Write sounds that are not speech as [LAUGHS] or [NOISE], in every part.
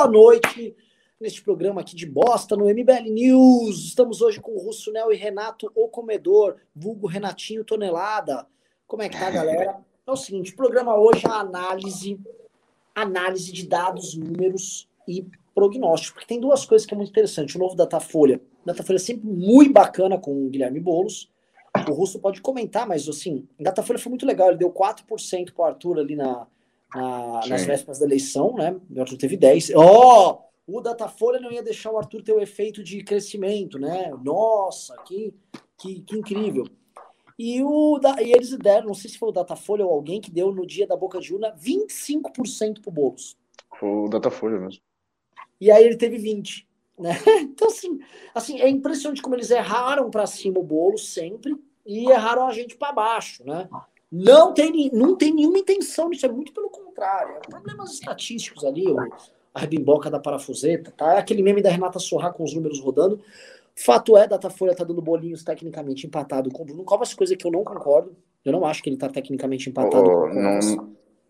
boa noite neste programa aqui de bosta no MBL News. Estamos hoje com o Russo Nel e Renato O Comedor, vulgo Renatinho Tonelada. Como é que tá, galera? É o seguinte, o programa hoje é a análise, análise de dados, números e prognóstico, porque tem duas coisas que é muito interessante. O novo Datafolha, o Datafolha é sempre muito bacana com o Guilherme Boulos. O Russo pode comentar, mas assim, o Datafolha foi muito legal, ele deu 4% pro Arthur ali na, na nas vésperas da eleição, né? O Arthur teve 10. Ó, oh, o Datafolha não ia deixar o Arthur ter o efeito de crescimento, né? Nossa, que, que, que incrível. E, o, e eles deram, não sei se foi o Datafolha ou alguém que deu no dia da boca de urna 25% pro Boulos. Foi o Datafolha mesmo. E aí ele teve 20. Né? [LAUGHS] Então, assim, assim, é impressionante como eles erraram para cima o bolo sempre e erraram a gente para baixo, né? Não tem, não tem nenhuma intenção nisso, é muito pelo contrário. É problemas estatísticos ali, a rebimboca da parafuseta, tá? É aquele meme da Renata Sorra com os números rodando. Fato é, Datafolha tá dando bolinhos tecnicamente empatado com o Bruno Covas, coisa que eu não concordo. Eu não acho que ele tá tecnicamente empatado oh, com o não,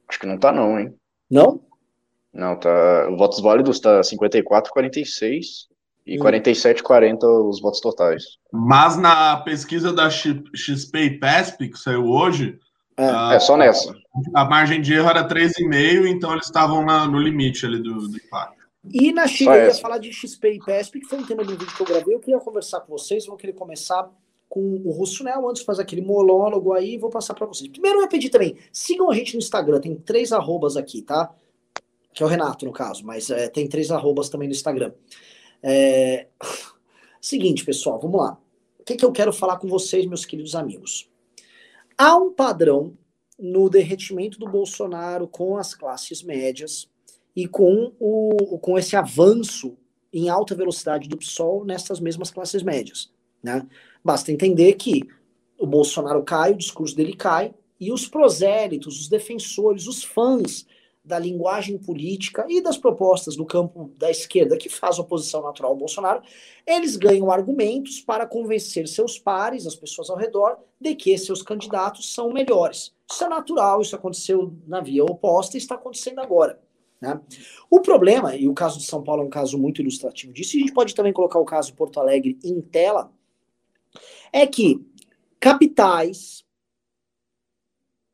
Acho que não tá não, hein? Não? Não, tá. Votos válidos tá 54, 46 e hum. 47, 40 os votos totais. Mas na pesquisa da XP e PESP, que saiu hoje. É, a, é só nessa. A margem de erro era 3,5, então eles estavam no limite ali do, do empate. E na Chile, eu ia falar de XP e PESP, que foi um tema do vídeo que eu gravei. Eu queria conversar com vocês. Vou querer começar com o Russo Nel, antes de fazer aquele monólogo aí, vou passar para vocês. Primeiro, eu ia pedir também, sigam a gente no Instagram, tem três arrobas aqui, tá? que é o Renato, no caso, mas é, tem três arrobas também no Instagram. É... [LAUGHS] Seguinte, pessoal, vamos lá. O que, que eu quero falar com vocês, meus queridos amigos? Há um padrão no derretimento do Bolsonaro com as classes médias e com, o, com esse avanço em alta velocidade do PSOL nessas mesmas classes médias. Né? Basta entender que o Bolsonaro cai, o discurso dele cai, e os prosélitos, os defensores, os fãs da linguagem política e das propostas do campo da esquerda que faz oposição natural ao Bolsonaro, eles ganham argumentos para convencer seus pares, as pessoas ao redor, de que seus candidatos são melhores. Isso é natural, isso aconteceu na via oposta e está acontecendo agora. Né? O problema, e o caso de São Paulo é um caso muito ilustrativo disso, e a gente pode também colocar o caso de Porto Alegre em tela, é que capitais,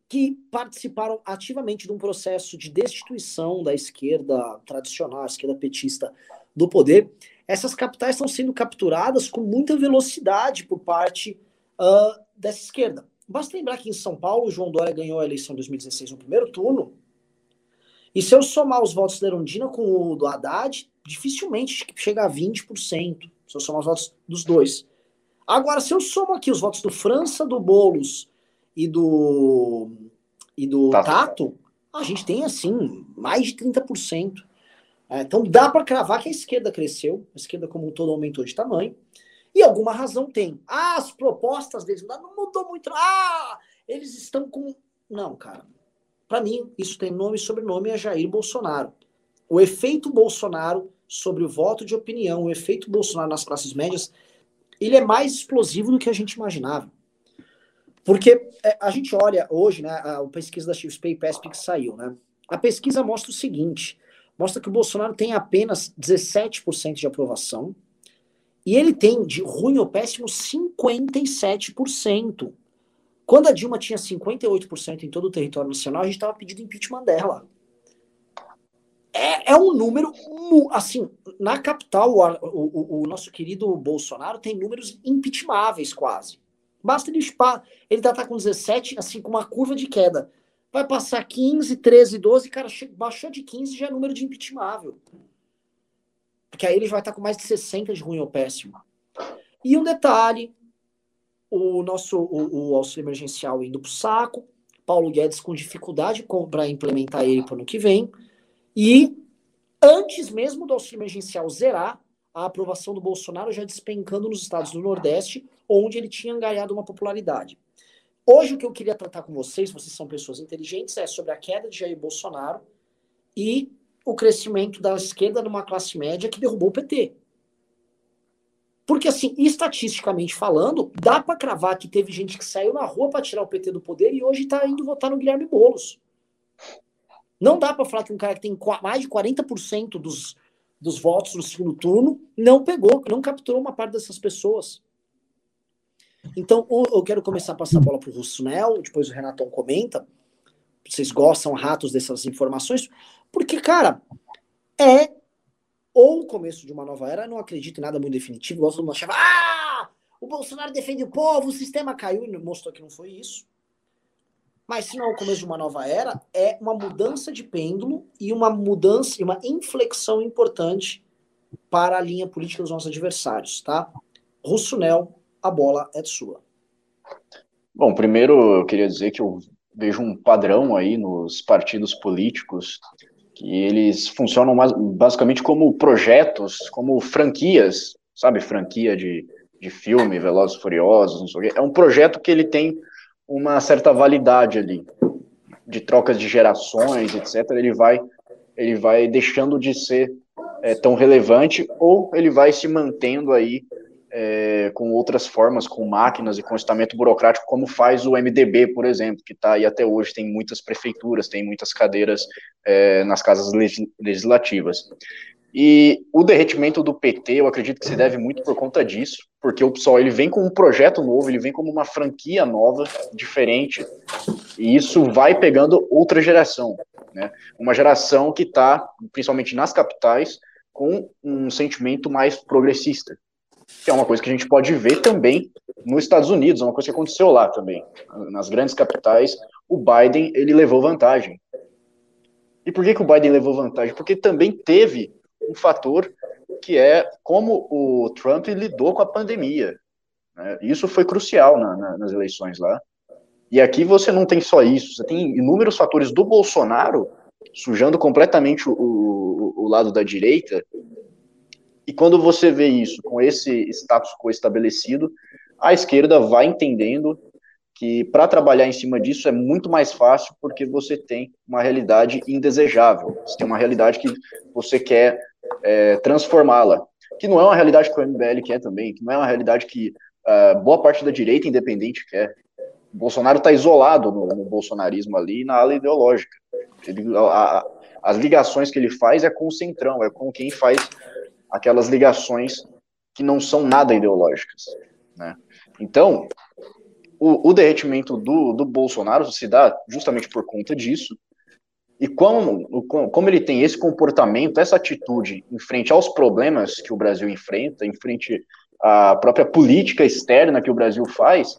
que participaram ativamente de um processo de destituição da esquerda tradicional, a esquerda petista do poder. Essas capitais estão sendo capturadas com muita velocidade por parte uh, dessa esquerda. Basta lembrar que em São Paulo, João Dória ganhou a eleição em 2016 no primeiro turno. E se eu somar os votos da Erundina com o do Haddad, dificilmente chega a 20%. Se eu somar os votos dos dois. Agora, se eu somo aqui os votos do França, do Boulos e do, e do Tato, Tato a gente tem, assim, mais de 30%. É, então dá para cravar que a esquerda cresceu, a esquerda como um todo aumentou de tamanho, e alguma razão tem. Ah, as propostas deles não mudou muito. Ah, eles estão com. Não, cara. Para mim, isso tem nome e sobrenome é Jair Bolsonaro. O efeito Bolsonaro sobre o voto de opinião, o efeito Bolsonaro nas classes médias, ele é mais explosivo do que a gente imaginava. Porque é, a gente olha hoje, né, a, pesquisa da XP e PESP que saiu, né? A pesquisa mostra o seguinte: mostra que o Bolsonaro tem apenas 17% de aprovação e ele tem, de ruim ou péssimo, 57%. Quando a Dilma tinha 58% em todo o território nacional, a gente estava pedindo impeachment dela. É, é, um número, assim, na capital, o, o, o nosso querido Bolsonaro tem números impeachmáveis quase. Basta ele chupar. Ele tá, tá com 17, assim, com uma curva de queda. Vai passar 15, 13, 12, cara, baixou de 15 já é número de impeachmentável. Porque aí ele vai estar tá com mais de 60 de ruim ou péssimo. E um detalhe: o nosso o, o auxílio emergencial indo pro saco, Paulo Guedes com dificuldade para implementar ele para o ano que vem. E antes mesmo do auxílio emergencial zerar, a aprovação do Bolsonaro já despencando nos estados do Nordeste, onde ele tinha angariado uma popularidade. Hoje, o que eu queria tratar com vocês, vocês são pessoas inteligentes, é sobre a queda de Jair Bolsonaro e o crescimento da esquerda numa classe média que derrubou o PT. Porque, assim, estatisticamente falando, dá para cravar que teve gente que saiu na rua para tirar o PT do poder e hoje está indo votar no Guilherme Boulos. Não dá para falar que um cara que tem mais de 40% dos, dos votos no segundo turno, não pegou, não capturou uma parte dessas pessoas. Então, eu quero começar a passar a bola para o Russonel, depois o Renatão comenta. Vocês gostam, ratos, dessas informações? Porque, cara, é ou o começo de uma nova era, não acredito em nada muito definitivo, gosto de achava, ah, o Bolsonaro defende o povo, o sistema caiu, e mostrou que não foi isso. Mas se não é o começo de uma nova era, é uma mudança de pêndulo e uma mudança uma inflexão importante para a linha política dos nossos adversários, tá? Russonel, a bola é sua. Bom, primeiro eu queria dizer que eu vejo um padrão aí nos partidos políticos que eles funcionam basicamente como projetos, como franquias, sabe, franquia de, de filme, Velozes Furiosos, não sei o quê. É um projeto que ele tem uma certa validade ali, de trocas de gerações, etc. Ele vai, ele vai deixando de ser é, tão relevante ou ele vai se mantendo aí é, com outras formas, com máquinas e com estamento burocrático, como faz o MDB, por exemplo, que está aí até hoje, tem muitas prefeituras, tem muitas cadeiras é, nas casas legislativas. E o derretimento do PT, eu acredito que se deve muito por conta disso, porque o PSOL ele vem com um projeto novo, ele vem como uma franquia nova, diferente, e isso vai pegando outra geração, né? Uma geração que está, principalmente nas capitais, com um sentimento mais progressista, que é uma coisa que a gente pode ver também nos Estados Unidos, é uma coisa que aconteceu lá também. Nas grandes capitais, o Biden ele levou vantagem. E por que, que o Biden levou vantagem? Porque também teve um fator que é como o Trump lidou com a pandemia. Né? Isso foi crucial na, na, nas eleições lá. E aqui você não tem só isso, você tem inúmeros fatores do Bolsonaro sujando completamente o, o, o lado da direita e quando você vê isso com esse status quo estabelecido, a esquerda vai entendendo que para trabalhar em cima disso é muito mais fácil porque você tem uma realidade indesejável, você tem uma realidade que você quer é, transformá-la, que não é uma realidade que o MBL quer também, que não é uma realidade que uh, boa parte da direita independente quer. O Bolsonaro está isolado no, no, bolsonarismo ali na ala ideológica. Ele, a, a, as ligações que ele faz é com o centrão, é com quem faz aquelas ligações que não são nada ideológicas. Né? Então, o, o derretimento do, do Bolsonaro se dá justamente por conta disso, e como, como ele tem esse comportamento, essa atitude em frente aos problemas que o Brasil enfrenta, em frente à própria política externa que o Brasil faz,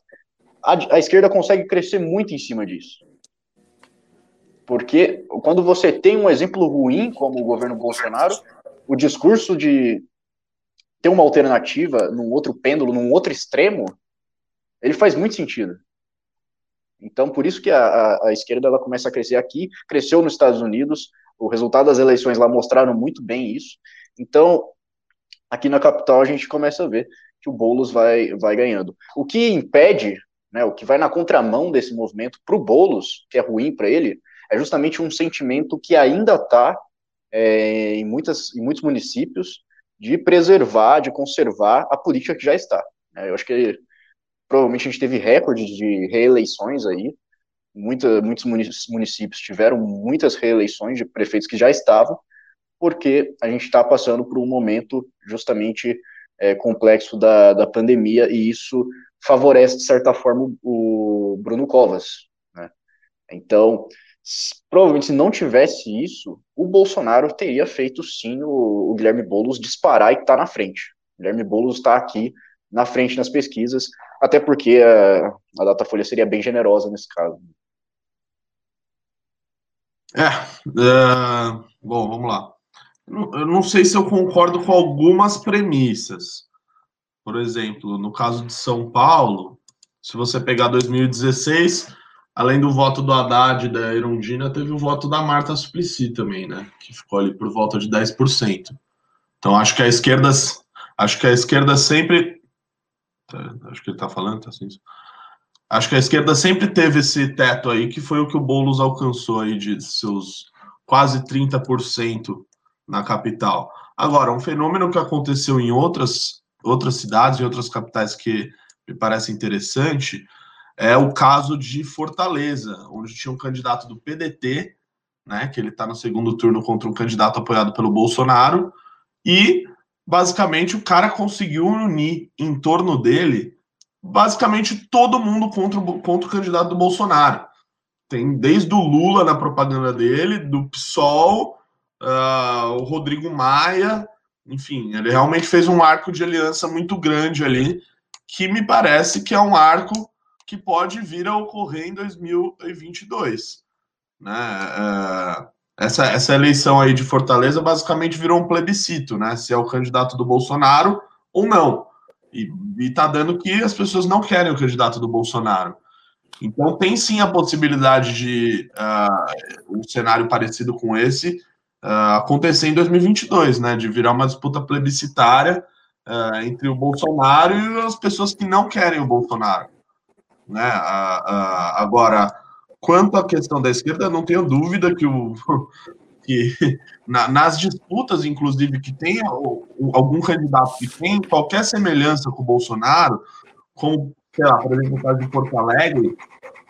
a, a esquerda consegue crescer muito em cima disso. Porque quando você tem um exemplo ruim, como o governo Bolsonaro, o discurso de ter uma alternativa num outro pêndulo, num outro extremo, ele faz muito sentido. Então, por isso que a, a, a, esquerda ela começa a crescer aqui, cresceu nos Estados Unidos, o resultado das eleições lá mostraram muito bem isso. Então, aqui na capital a gente começa a ver que o Boulos vai, vai ganhando. O que impede, né, o que vai na contramão desse movimento para o Boulos, que é ruim para ele, é justamente um sentimento que ainda está é, em, muitas, em muitos municípios de preservar, de conservar a política que já está. É, eu acho que provavelmente a gente teve recorde de reeleições aí, Muita, muitos municípios tiveram muitas reeleições de prefeitos que já estavam, porque a gente está passando por um momento justamente é, complexo da, da pandemia e isso favorece, de certa forma, o Bruno Covas. Né? Então, provavelmente se não tivesse isso, o Bolsonaro teria feito sim o, o Guilherme Boulos disparar e estar tá na frente. O Guilherme Boulos está aqui na frente nas pesquisas, até porque a, a Datafolha seria bem generosa nesse caso. É, uh, bom, vamos lá. Eu não sei se eu concordo com algumas premissas. Por exemplo, no caso de São Paulo, se você pegar 2016, além do voto do Haddad e da Erundina, teve o voto da Marta Suplicy também, né? Que ficou ali por volta de 10%. Então acho que a esquerda acho que a esquerda sempre tá, acho que ele está falando, tá assim. Acho que a esquerda sempre teve esse teto aí, que foi o que o Boulos alcançou aí de seus quase 30% na capital. Agora, um fenômeno que aconteceu em outras outras cidades, em outras capitais que me parece interessante, é o caso de Fortaleza, onde tinha um candidato do PDT, né, que ele está no segundo turno contra um candidato apoiado pelo Bolsonaro, E, basicamente, o cara conseguiu unir em torno dele basicamente todo mundo contra, o, contra o candidato do Bolsonaro. Tem desde o Lula na propaganda dele, do PSOL, uh, o Rodrigo Maia, enfim, ele realmente fez um arco de aliança muito grande ali, que me parece que é um arco que pode vir a ocorrer em 2022. Né? Uh, essa, essa eleição aí de Fortaleza basicamente virou um plebiscito, né? Se é o candidato do Bolsonaro ou não. E, e tá dando que as pessoas não querem o candidato do Bolsonaro. Então tem sim a possibilidade de uh, um cenário parecido com esse uh, acontecer em 2022, né? De virar uma disputa plebiscitária uh, entre o Bolsonaro e as pessoas que não querem o Bolsonaro, né? agora, quanto à questão da esquerda, não tenho dúvida que o [LAUGHS] que na, nas disputas, inclusive, que tem algum candidato que tem qualquer semelhança com o Bolsonaro, como sei lá, por exemplo, no caso de Porto Alegre,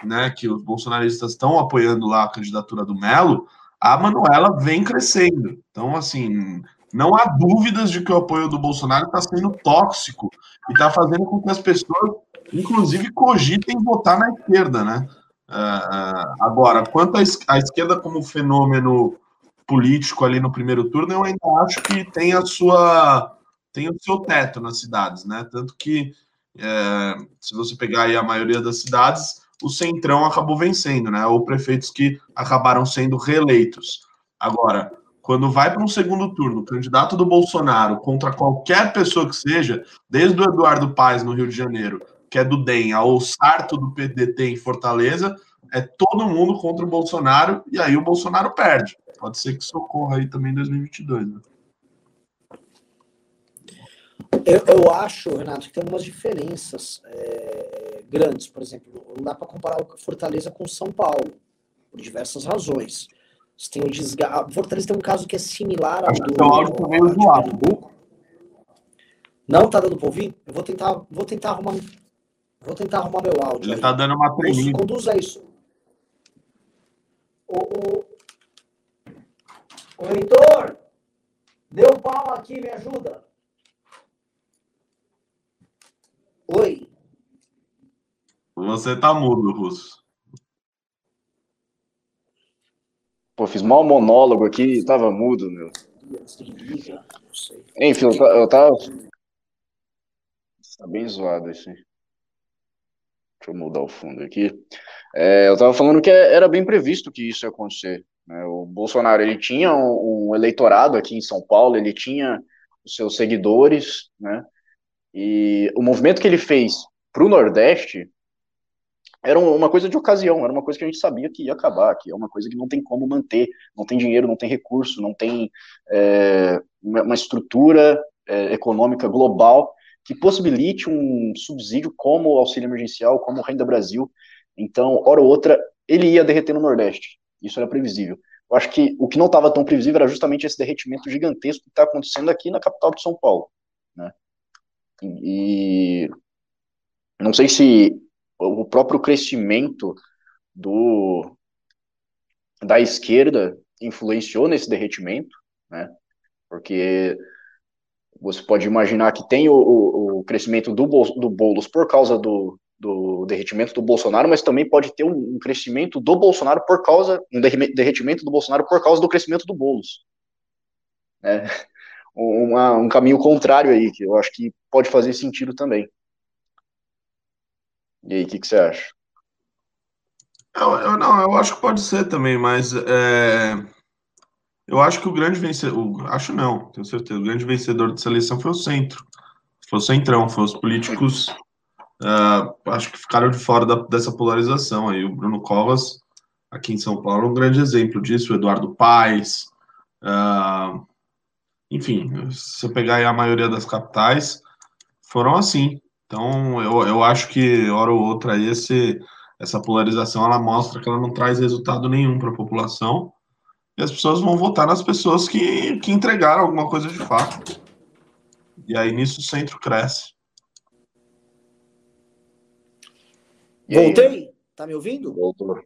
né, que os bolsonaristas estão apoiando lá a candidatura do Melo, a Manuela vem crescendo. Então, assim, não há dúvidas de que o apoio do Bolsonaro está sendo tóxico e está fazendo com que as pessoas, inclusive, cogitem votar na esquerda, né? Uh, agora, quanto à esquerda como fenômeno político ali no primeiro turno, eu ainda acho que tem a sua tem o seu teto nas cidades, né? Tanto que é, se você pegar aí a maioria das cidades, o Centrão acabou vencendo, né? Ou prefeitos que acabaram sendo reeleitos. Agora, quando vai para um segundo turno, candidato do Bolsonaro contra qualquer pessoa que seja, desde o Eduardo Paes no Rio de Janeiro, que é do DEM, ao Sarto do PDT em Fortaleza, é todo mundo contra o Bolsonaro e aí o Bolsonaro perde. Pode ser que socorra aí também em 2022, né? Eu, eu, acho, Renato, que tem algumas diferenças é, grandes. Por exemplo, não dá para comparar o Fortaleza com São Paulo, por diversas razões. Você tem o desgaste. Fortaleza tem um caso que é similar ao do. Então, áudio também é zoado. Não tá dando para ouvir? Eu vou tentar, vou tentar arrumar. Vou tentar arrumar meu áudio. Ele aí. tá dando uma tremida. Conduza isso. O, o... o Heitor, deu pau aqui, me ajuda. Oi. Você tá mudo, Russo. Pô, fiz mal monólogo aqui tava mudo, meu. Enfim, eu, tava. Tá bem zoado esse. Deixa eu mudar o fundo aqui. É, eu tava falando que era bem previsto que isso ia acontecer. Né? O Bolsonaro ele tinha um, um eleitorado aqui em São Paulo, ele tinha os seus seguidores, né? E o movimento que ele fez para o Nordeste era uma coisa de ocasião, era uma coisa que a gente sabia que ia acabar, que é uma coisa que não tem como manter, não tem dinheiro, não tem recurso, não tem é, uma estrutura é, econômica global que possibilite um subsídio como o auxílio emergencial, como o Renda Brasil. Então, hora ou outra, ele ia derreter no Nordeste. Isso era previsível. Eu acho que o que não estava tão previsível era justamente esse derretimento gigantesco que está acontecendo aqui na capital de São Paulo. Né? E não sei se o próprio crescimento do da esquerda influenciou nesse derretimento, né? Porque você pode imaginar que tem o, o, o crescimento do, do Boulos por causa do, do derretimento do Bolsonaro, mas também pode ter um, um crescimento do Bolsonaro por causa, um derretimento do Bolsonaro por causa do crescimento do Boulos. Né? [LAUGHS] uma, um caminho contrário aí, que eu acho que pode fazer sentido também. E aí, o que, que, você acha? Eu, eu, não, eu acho que pode ser também, mas é, eu acho que o grande vencedor, acho não, tenho certeza, o grande vencedor dessa eleição foi o centro, foi o centrão, foi os políticos, uh, acho que ficaram de fora da, dessa polarização aí. O Bruno Covas, aqui em São Paulo, é um grande exemplo disso, o Eduardo Paes, uh, enfim, se você pegar a maioria das capitais, foram assim. Então, eu, eu acho que, hora ou outra, esse, essa polarização ela mostra que ela não traz resultado nenhum para a população. E as pessoas vão votar nas pessoas que, que entregaram alguma coisa de fato. E aí nisso o centro cresce. Voltei? Tá me ouvindo? Voltou.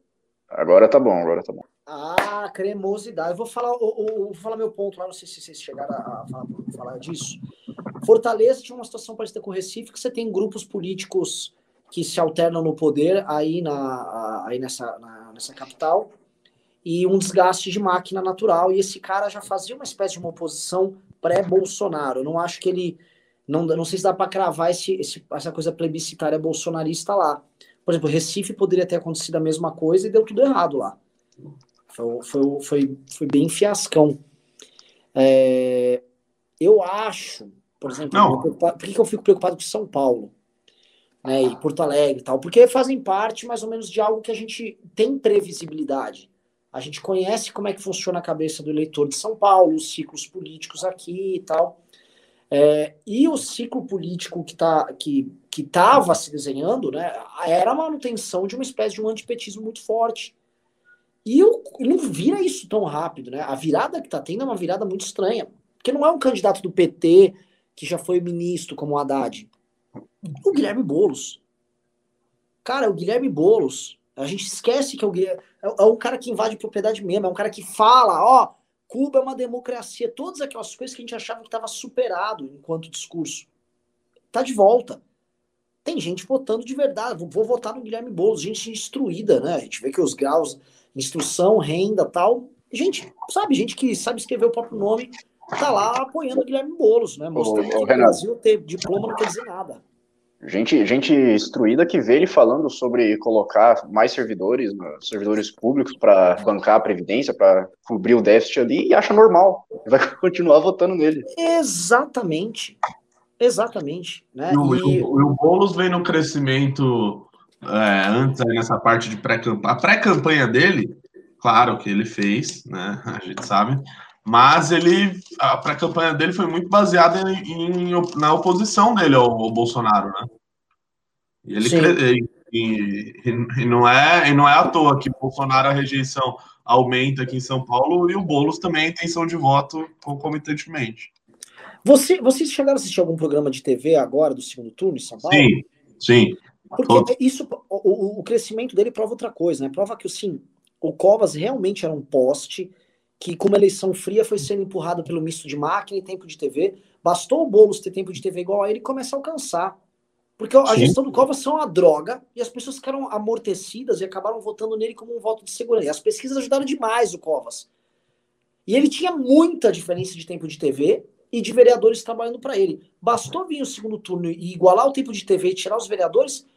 Agora tá bom, agora tá bom. Ah, cremosidade. Eu vou falar, eu, vou falar meu ponto lá, não sei se vocês chegaram a falar, falar disso. Fortaleza tinha uma situação parecida com o Recife, que você tem grupos políticos que se alternam no poder aí, na, aí nessa, na, nessa capital, e um desgaste de máquina natural. E esse cara já fazia uma espécie de uma oposição pré-Bolsonaro. Não acho que ele. Não, não sei se dá para cravar esse, esse, essa coisa plebiscitária bolsonarista lá. Por exemplo, Recife poderia ter acontecido a mesma coisa e deu tudo errado lá. Foi, foi, foi, foi bem fiascão. É, eu acho, por exemplo, por que, que eu fico preocupado com São Paulo? Né, e Porto Alegre e tal, porque fazem parte mais ou menos de algo que a gente tem previsibilidade. A gente conhece como é que funciona a cabeça do eleitor de São Paulo, os ciclos políticos aqui e tal. É, e o ciclo político que tá, que que estava se desenhando, né, era a manutenção de uma espécie de um antipetismo muito forte. E eu, não vira isso tão rápido, né? A virada que está tendo é uma virada muito estranha. Porque não é um candidato do PT que já foi ministro como o Haddad. O Guilherme Boulos. Cara, o Guilherme Boulos. A gente esquece que é Guilherme, é, é um cara que invade propriedade mesmo, é um cara que fala, ó, Cuba é uma democracia, todas aquelas coisas que a gente achava que estava superado enquanto discurso. Tá de volta. Tem gente votando de verdade, vou votar no Guilherme Boulos, gente instruída, né? A gente vê que os graus instrução, renda tal. Gente, sabe, gente que sabe escrever o próprio nome, tá lá apoiando o Guilherme Boulos, né? Mostrando ô, que o Brasil ter diploma não quer dizer nada. Gente, gente instruída que vê ele falando sobre colocar mais servidores, servidores públicos para bancar a previdência, para cobrir o déficit ali e acha normal. Vai [LAUGHS] continuar votando nele. Exatamente. Exatamente. Né? E, e... O, o, o Boulos vem no crescimento é, antes aí nessa parte de pré-campanha. A pré-campanha dele, claro que ele fez, né? A gente sabe. Mas ele, a pré-campanha dele foi muito baseada em, em, na oposição dele ao, ao Bolsonaro, né? E ele e, e, e, não é, e não é à toa que Bolsonaro a rejeição aumenta aqui em São Paulo e o Boulos também a intenção de voto concomitantemente. Você, vocês chegaram a assistir algum programa de TV agora do segundo turno em São Paulo? Sim, sim. Porque isso, o, o, crescimento dele prova outra coisa, né? Prova que, sim, o Covas realmente era um poste que, com uma eleição fria, foi sendo empurrado pelo misto de máquina e tempo de TV. Bastou o Boulos ter tempo de TV igual a ele e começar a alcançar. Porque a sim. gestão do Covas são uma droga e as pessoas ficaram amortecidas e acabaram votando nele como um voto de segurança. E as pesquisas ajudaram demais o Covas. E ele tinha muita diferença de tempo de TV e de vereadores trabalhando para ele. Bastou vir o segundo turno e igualar o tempo de TV e tirar os vereadores,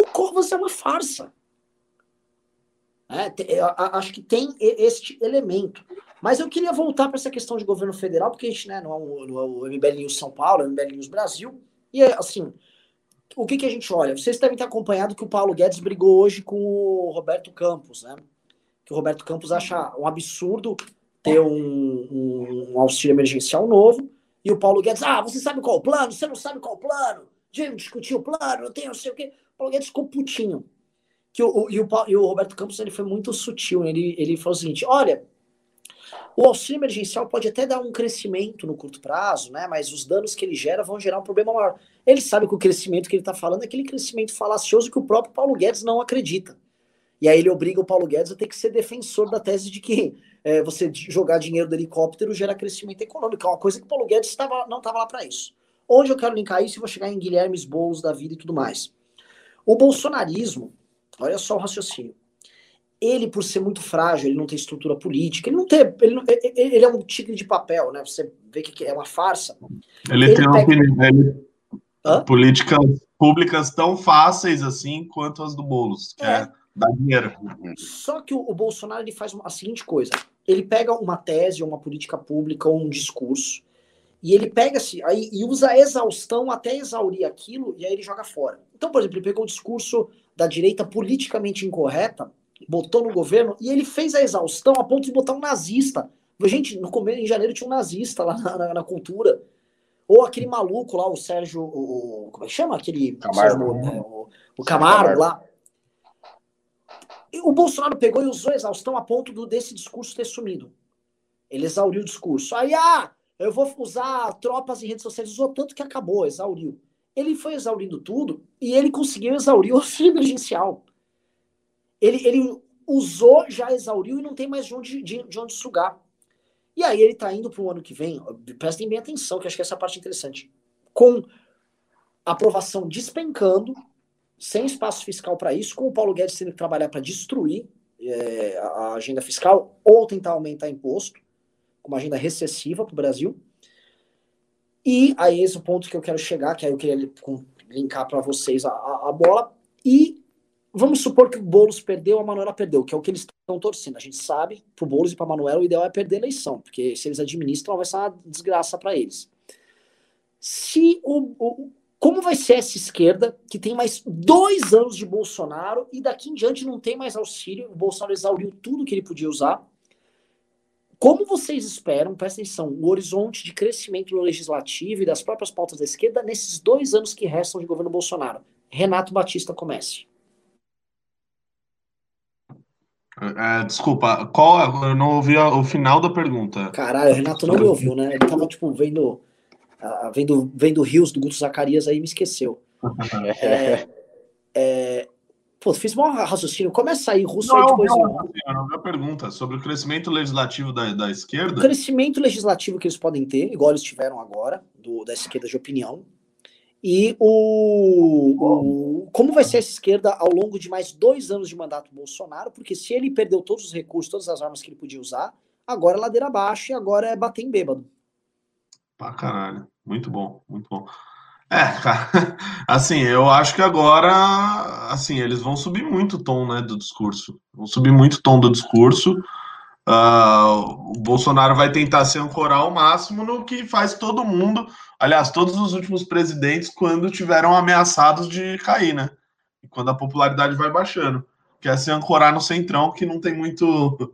o Corvas é uma farsa. É, acho que tem este elemento. Mas eu queria voltar para essa questão de governo federal, porque a gente né, não, é o, não é o MBL News São Paulo, é o MBL News Brasil. E assim, o que, que a gente olha? Vocês devem ter acompanhado que o Paulo Guedes brigou hoje com o Roberto Campos, né? Que o Roberto Campos acha um absurdo ter um, um auxílio emergencial novo, e o Paulo Guedes, ah, você sabe qual é o plano? Você não sabe qual é o plano? Já discutir o plano, não tem não sei o quê. O Paulo Guedes ficou putinho. Que o, e, o, e o Roberto Campos ele foi muito sutil. Ele, ele falou o seguinte: olha, o auxílio emergencial pode até dar um crescimento no curto prazo, né? Mas os danos que ele gera vão gerar um problema maior. Ele sabe que o crescimento que ele está falando é aquele crescimento falacioso que o próprio Paulo Guedes não acredita. E aí ele obriga o Paulo Guedes a ter que ser defensor da tese de que é, você jogar dinheiro do helicóptero gera crescimento econômico. É uma coisa que o Paulo Guedes tava, não estava lá para isso. Onde eu quero linkar isso e vou chegar em Guilherme Boulos da vida e tudo mais. O bolsonarismo, olha só o raciocínio. Ele, por ser muito frágil, ele não tem estrutura política, ele não tem. Ele, não, ele é um tigre de papel, né? Você vê que é uma farsa. Ele, ele tem opinião. Ele... Políticas públicas tão fáceis assim quanto as do Boulos, que é, é Dá dinheiro. Só que o, o, Bolsonaro ele faz a seguinte coisa: ele pega uma tese, uma política pública, ou um discurso, e ele pega-se aí e usa a exaustão até exaurir aquilo, e aí ele joga fora. Então, por exemplo, ele pegou o discurso da direita politicamente incorreta, botou no governo, e ele fez a exaustão a ponto de botar um nazista. Gente, no começo, em janeiro tinha um nazista lá na, na, na cultura. Ou aquele maluco lá, o Sérgio. O, como é que chama? Aquele. Camargo. Sérgio, é, o, o Camargo, Camargo lá o Bolsonaro pegou e usou a exaustão a ponto do, desse discurso ter sumido. Ele exauriu o discurso. Aí, ah, eu vou usar tropas e redes sociais. Usou tanto que acabou, exauriu. Ele foi exaurindo tudo e ele conseguiu exaurir o auxílio emergencial. Ele, ele usou, já exauriu e não tem mais de onde, de, de onde sugar. E aí ele está indo para o ano que vem, prestem bem atenção, que acho que essa é parte interessante, com aprovação despencando, sem espaço fiscal para isso, com o Paulo Guedes tendo que trabalhar para destruir é, a agenda fiscal ou tentar aumentar imposto, com uma agenda recessiva para o Brasil. E aí esse é o ponto que eu quero chegar, que aí eu queria linkar para vocês a, a, a, bola. E vamos supor que o Boulos perdeu, a Manuela perdeu, que é o que eles estão torcendo. A gente sabe, para o Boulos e para a Manuela, o ideal é perder a eleição, porque se eles administram, vai ser uma desgraça para eles. Se o, o, como vai ser essa esquerda que tem mais dois anos de Bolsonaro e daqui em diante não tem mais auxílio? O Bolsonaro exauriu tudo que ele podia usar. Como vocês esperam, presta atenção, o horizonte de crescimento do legislativo e das próprias pautas da esquerda nesses dois anos que restam de governo Bolsonaro? Renato Batista comece. É, desculpa, qual? Eu não ouvi o final da pergunta. Caralho, o Renato não me ouviu, né? Ele tava, tipo, vendo ah, vendo, vendo Rios do Guto Zacarias aí me esqueceu. [LAUGHS] é, é, pô, fiz um raciocínio. Começa aí, Russo, não, aí depois. Não, não, não, pergunta sobre o crescimento legislativo da, da esquerda. O crescimento legislativo que eles podem ter, igual eles tiveram agora, do, da esquerda de opinião. E o, o, como vai ser essa esquerda ao longo de mais dois anos de mandato Bolsonaro, porque se ele perdeu todos os recursos, todas as armas que ele podia usar, agora é ladeira abaixo e agora é bater em bêbado. Pra caralho. Muito bom, muito bom. É, cara, [LAUGHS] assim, eu acho que agora, assim, eles vão subir muito o tom, né, do discurso. Vão subir muito o tom do discurso. Uh, o Bolsonaro vai tentar se ancorar ao máximo no que faz todo mundo, aliás, todos os últimos presidentes, quando tiveram ameaçados de cair, né? Quando a popularidade vai baixando. Que é se ancorar no centrão, que não tem muito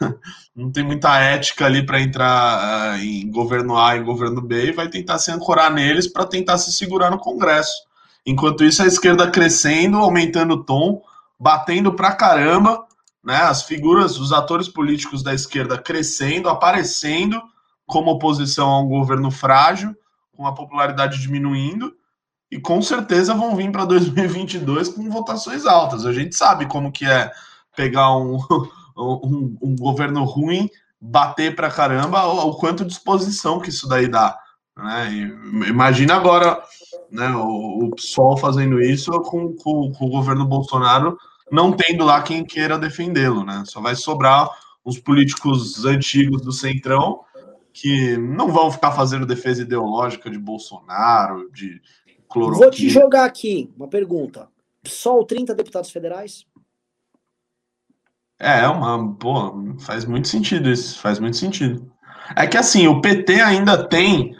[LAUGHS] não tem muita ética ali para entrar uh, em governo A e governo B e vai tentar se ancorar neles para tentar se segurar no Congresso. Enquanto isso, a esquerda crescendo, aumentando o tom, batendo pra caramba, né? As figuras, os atores políticos da esquerda crescendo, aparecendo como oposição a um governo frágil, com a popularidade diminuindo, e com certeza vão vir para 2022 [LAUGHS] com votações altas. A gente sabe como que é pegar um, um, um governo ruim bater para caramba, o, o, quanto disposição que isso daí dá. Né? Imagina agora né, o, o PSOL fazendo isso com, com, com, o governo Bolsonaro não tendo lá quem queira defendê-lo. Né? Só vai sobrar os políticos antigos do Centrão que não vão ficar fazendo defesa ideológica de Bolsonaro, de cloroquina. Vou te jogar aqui uma pergunta. PSOL 30 deputados federais? É, é, uma, pô, faz muito sentido isso, faz muito sentido. É que assim, o PT ainda tem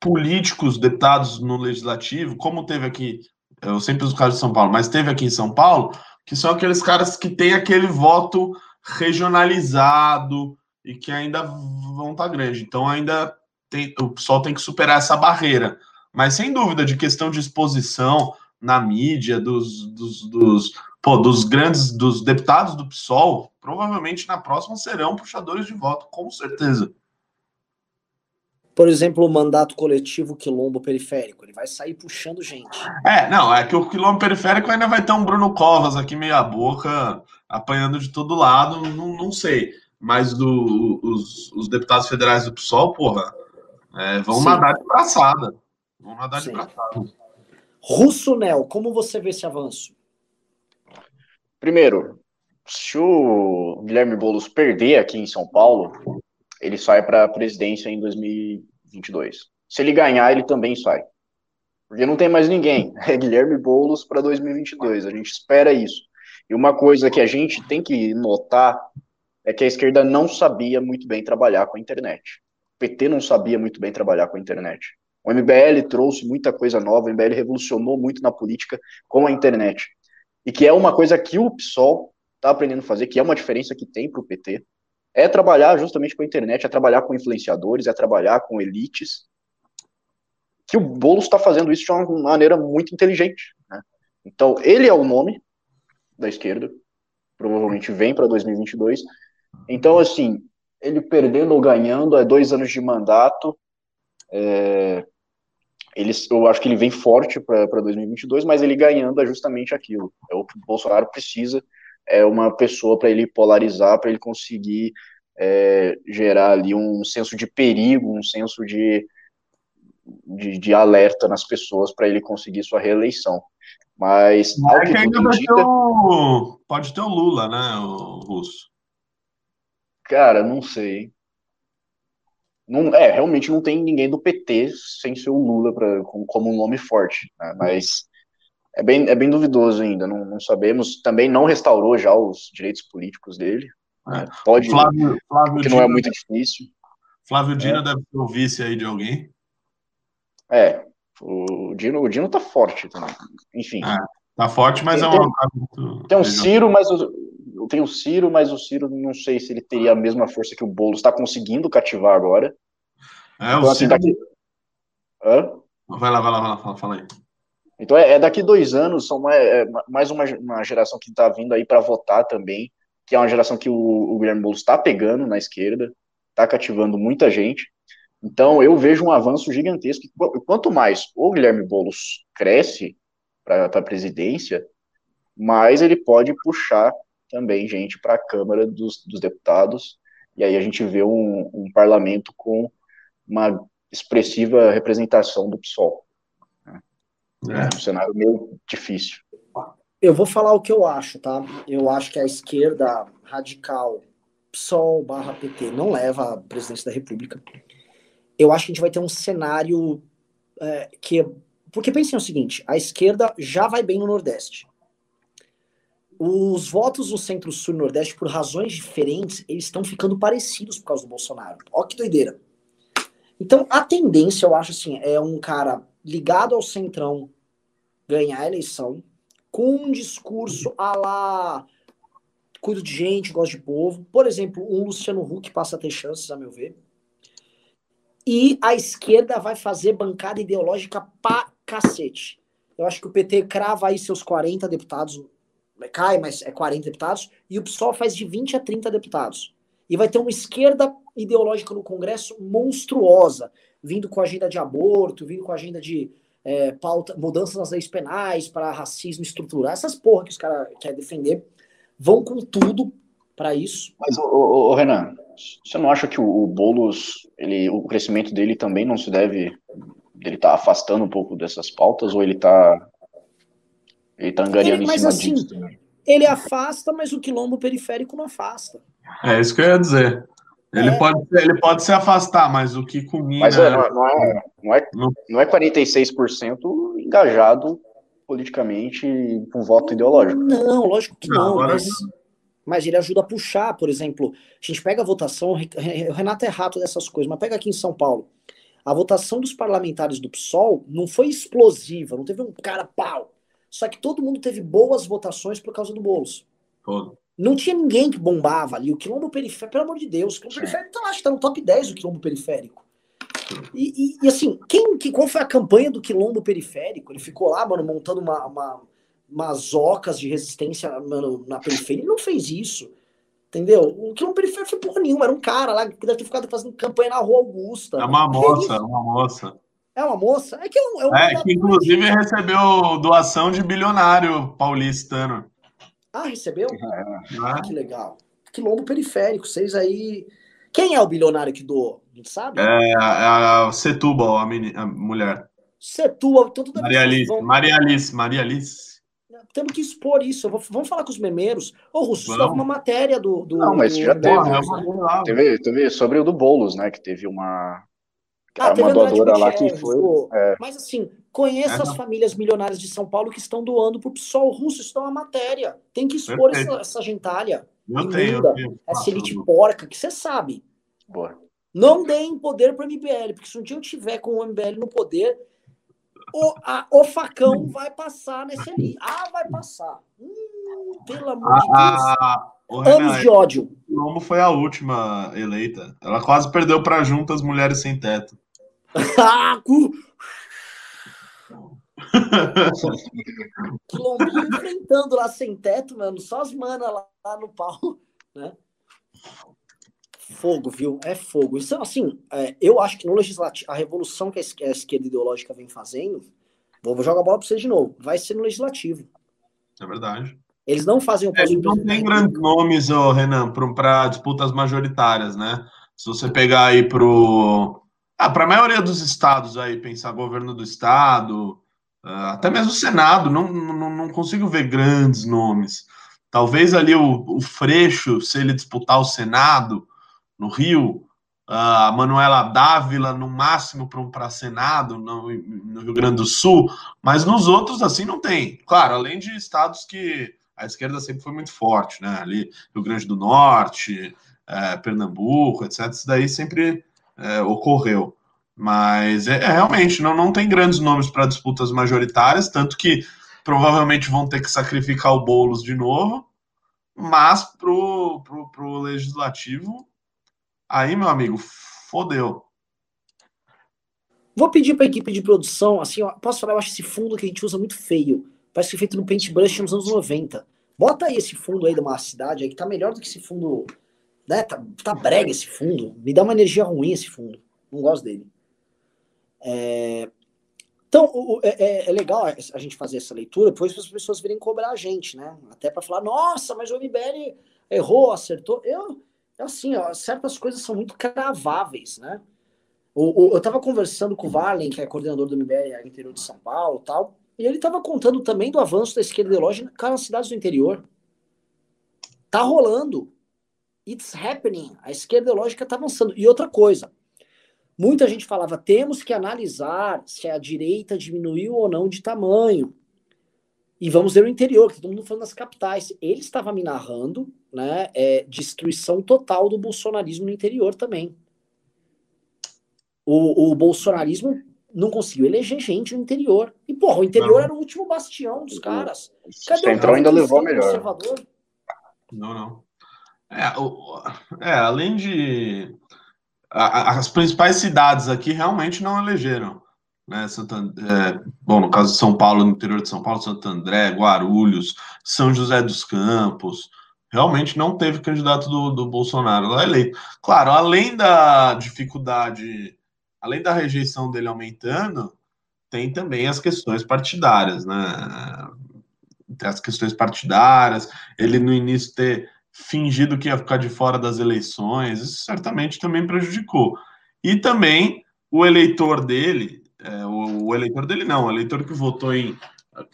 políticos, deputados no legislativo, como teve aqui, eu sempre uso o caso de São Paulo, mas teve aqui em São Paulo, que são aqueles caras que têm aquele voto regionalizado e que ainda vão estar tá grande. Então ainda tem, o pessoal tem que superar essa barreira. Mas sem dúvida, de questão de exposição na mídia, dos, dos, dos pô, dos grandes, dos deputados do PSOL, provavelmente na próxima serão puxadores de voto, com certeza. Por exemplo, o mandato coletivo quilombo periférico, ele vai sair puxando gente. É, não, é que o quilombo periférico ainda vai ter um Bruno Covas aqui meia boca, apanhando de todo lado, não, não sei. Mas do, os, os deputados federais do PSOL, porra, é, vão Sim. nadar de braçada. Vão nadar Sim. de braçada. Russo Nel, como você vê esse avanço? Primeiro, se o Guilherme Boulos perder aqui em São Paulo, ele sai para a presidência em 2022. Se ele ganhar, ele também sai. Porque não tem mais ninguém. [LAUGHS] É Guilherme Boulos para 2022. A gente espera isso. E uma coisa que a gente tem que notar é que a esquerda não sabia muito bem trabalhar com a internet. O PT não sabia muito bem trabalhar com a internet. O MBL trouxe muita coisa nova, o MBL revolucionou muito na política com a internet e que é uma coisa que o PSOL está aprendendo a fazer, que é uma diferença que tem para o PT, é trabalhar justamente com a internet, é trabalhar com influenciadores, é trabalhar com elites, que o Boulos está fazendo isso de uma maneira muito inteligente. Né? Então, ele é o nome da esquerda, provavelmente vem para 2022. Então, assim, ele perdendo ou ganhando, é dois anos de mandato, é, ele, eu acho que ele vem forte para 2022, mas ele ganhando é justamente aquilo. É o que o Bolsonaro precisa é uma pessoa para ele polarizar, para ele conseguir é, gerar ali um senso de perigo, um senso de, de, de alerta nas pessoas para ele conseguir sua reeleição. Mas. É que ainda vai ter o... pode ter o Lula, né, o russo? Cara, não sei. Não, é, realmente não tem ninguém do PT sem ser o Lula pra, como, como um nome forte, né? mas é bem, é bem duvidoso ainda, não, não sabemos. Também não restaurou já os direitos políticos dele. É. Né? Pode, Flávio, Flávio que não é muito difícil. Flávio Dino é. deve ser o vice aí de alguém. É, o Dino, o Dino tá forte também. Enfim. É, tá forte, mas tem, é uma. Tem, tem um Ciro, mas o, tem o Ciro, mas o Ciro não sei se ele teria a mesma força que o Boulos está conseguindo cativar agora. É, então, o assim, Ciro... daqui... Vai lá, vai lá, vai lá, fala, fala aí. Então é, é, daqui dois anos, são mais, é, mais uma, uma, geração que está vindo aí para votar também, que é uma geração que o, o Guilherme Boulos está pegando na esquerda, está cativando muita gente. Então eu vejo um avanço gigantesco. Quanto mais o Guilherme Boulos cresce para a presidência, mais ele pode puxar também gente para a Câmara dos, dos, Deputados, e aí a gente vê um, um parlamento com uma expressiva representação do PSOL. É. um cenário meio difícil. Eu vou falar o que eu acho, tá? Eu acho que a esquerda radical, PSOL barra PT, não leva a presidência da República. Eu acho que a gente vai ter um cenário é, que. Porque pensem o seguinte: a esquerda já vai bem no Nordeste. Os votos no Centro-Sul e Nordeste, por razões diferentes, eles estão ficando parecidos por causa do Bolsonaro. Ó que doideira. Então, a tendência, eu acho assim, é um cara ligado ao Centrão ganhar a eleição com um discurso a lá cuido de gente, gosto de povo. Por exemplo, um Luciano Huck passa a ter chances, a meu ver. E a esquerda vai fazer bancada ideológica pra cacete. Eu acho que o PT crava aí seus 40 deputados, cai, mas é 40 deputados, e o PSOL faz de 20 a 30 deputados. E vai ter uma esquerda ideológica no Congresso monstruosa, vindo com agenda de aborto, vindo com agenda de é, pauta, mudanças nas leis penais para racismo estrutural, essas porra que os caras querem defender, vão com tudo para isso. Mas, ô, ô, Renan, você não acha que o, o Boulos, ele, o crescimento dele também não se deve, ele tá afastando um pouco dessas pautas, ou ele tá, ele tá angariando ele, em cima assim, disso? Ele afasta, mas o quilombo periférico não afasta. É isso que eu ia dizer. Ele, é. pode, ele pode se afastar, mas o que combina. Mas é, não, é, não, é, não, é, não é 46% engajado politicamente com voto ideológico. Não, lógico que não, não mas, mas ele ajuda a puxar, por exemplo, a gente pega a votação, o Renato é rato dessas coisas, mas pega aqui em São Paulo. A votação dos parlamentares do PSOL não foi explosiva, não teve um cara pau. Só que todo mundo teve boas votações por causa do Boulos. Todo. Não tinha ninguém que bombava ali. O quilombo periférico, pelo amor de Deus, o quilombo periférico tá, acho que tá no top 10 do quilombo periférico. E, e, e, assim, quem, que, qual foi a campanha do quilombo periférico? Ele ficou lá, mano, montando uma, uma, umas ocas de resistência mano, na periferia. Ele não fez isso. Entendeu? O quilombo periférico foi porra nenhuma. Era um cara lá que deve ter ficado fazendo campanha na Rua Augusta. É uma moça, é uma moça. É uma moça? É que, é, um, é, é que inclusive recebeu doação de bilionário paulistano. Ah, recebeu? É. Ah, que legal. Quilombo periférico, vocês aí. Quem é o bilionário que doou? A gente sabe? É a, a Setúbal, a, meni, a mulher. Setúbal, então tudo Maria Alice, vão... Maria Alice, Maria Alice. Temos que expor isso. Vou, vamos falar com os memeiros. Ô, Russo, você uma matéria do, do. Não, mas já teve, teve, teve. sobre o do Boulos, né? Que teve uma. Ah, uma doadora lá que foi. É. Mas assim, Conheça as famílias milionárias de São Paulo que estão doando para o PSOL russo. Isso é uma matéria. Tem que expor essa, essa, gentalha. Eu tenho, eu tenho. Essa elite porca, que você sabe. Boa. Não deem poder para o MBL, porque se um dia eu tiver com o MBL no poder, o, a, o facão vai passar nesse ali. Ah, vai passar. Hum, pelo amor de ah, Deus. Renan, Anos de ódio. Como foi a última eleita? Ela quase perdeu para juntas mulheres sem teto. Ah, Quilombinho enfrentando lá sem teto, mano. Só as manas lá, lá, no pau, né? Fogo, viu? É fogo. Então, assim, é, eu acho que no legislativo, a revolução que a esquerda ideológica vem fazendo, vou jogar a bola pra vocês de novo, vai ser no legislativo. É verdade. Eles não fazem o é, não tem grandes nomes, oh, Renan, para disputas majoritárias, né? Se você pegar aí pro. Ah, para a maioria dos estados aí, pensar governo do estado, ah, até mesmo o Senado, não, não, não consigo ver grandes nomes. Talvez ali o, o Freixo, se ele disputar o Senado no Rio, a Manuela Dávila, no máximo para Senado, no, no, Rio Grande do Sul, mas nos outros, assim, não tem. Claro, além de estados que a esquerda sempre foi muito forte, né? Ali, Rio Grande do Norte, é, Pernambuco, etc. Isso daí sempre é, ocorreu. Mas é, é, realmente não, não tem grandes nomes para disputas majoritárias, tanto que provavelmente vão ter que sacrificar o Boulos de novo, mas pro, pro, pro legislativo Aí, meu amigo, fodeu. Vou pedir para a equipe de produção, assim, ó, posso falar, eu acho esse fundo que a gente usa muito feio. Parece que feito no Paintbrush nos anos 90. Bota aí esse fundo aí de uma cidade aí que tá melhor do que esse fundo. Né? Tá, tá brega esse fundo. Me dá uma energia ruim esse fundo. Não gosto dele. É... Então, o, é, é, é, legal a gente fazer essa leitura, depois as pessoas virem cobrar a gente, né? Até para falar, nossa, mas o MBL errou, acertou. Eu, assim, ó, certas coisas são muito craváveis, né? O, o, eu estava conversando com o Valen, que é coordenador do MBL interior de São Paulo tal, e ele estava contando também do avanço da esquerda ideológica nas cidades do interior. Tá rolando. It's happening. A esquerda ideológica está avançando. E outra coisa, muita gente falava, temos que analisar se a direita diminuiu ou não de tamanho. E vamos ver o interior, que todo mundo falando das capitais. Ele estava me narrando né, é, destruição total do bolsonarismo no interior também. O, o bolsonarismo não conseguiu eleger gente no interior. E, porra, o interior não. era o último bastião dos caras. Cadê o Central ainda levou melhor. Não, não. É, o, é além de. A, as principais cidades aqui realmente não elegeram né? é, bom, no caso de São Paulo, no interior de São Paulo, Santo André, Guarulhos, São José dos Campos, realmente não teve candidato do, do Bolsonaro lá eleito. Claro, além da dificuldade, além da rejeição dele aumentando, tem também as questões partidárias, né? Tem as questões partidárias, ele no início ter fingido que ia ficar de fora das eleições, isso certamente também prejudicou. E também o eleitor dele, é, o, o, eleitor dele não, o eleitor que votou em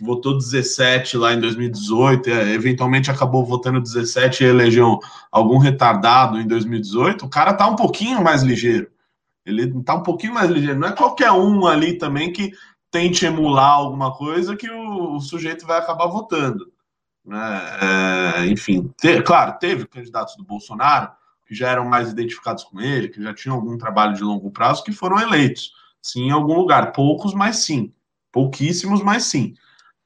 votou 17 lá em 2018, é, eventualmente acabou votando 17 e elegeu algum retardado em 2018, o cara tá um pouquinho mais ligeiro. Ele tá um pouquinho mais ligeiro. Não é qualquer um ali também que tente emular alguma coisa que o, o sujeito vai acabar votando. Né? É, enfim, te, claro, teve candidatos do Bolsonaro que já eram mais identificados com ele, que já tinham algum trabalho de longo prazo, que foram eleitos sim, em algum lugar. Poucos, mas sim. Pouquíssimos, mas sim.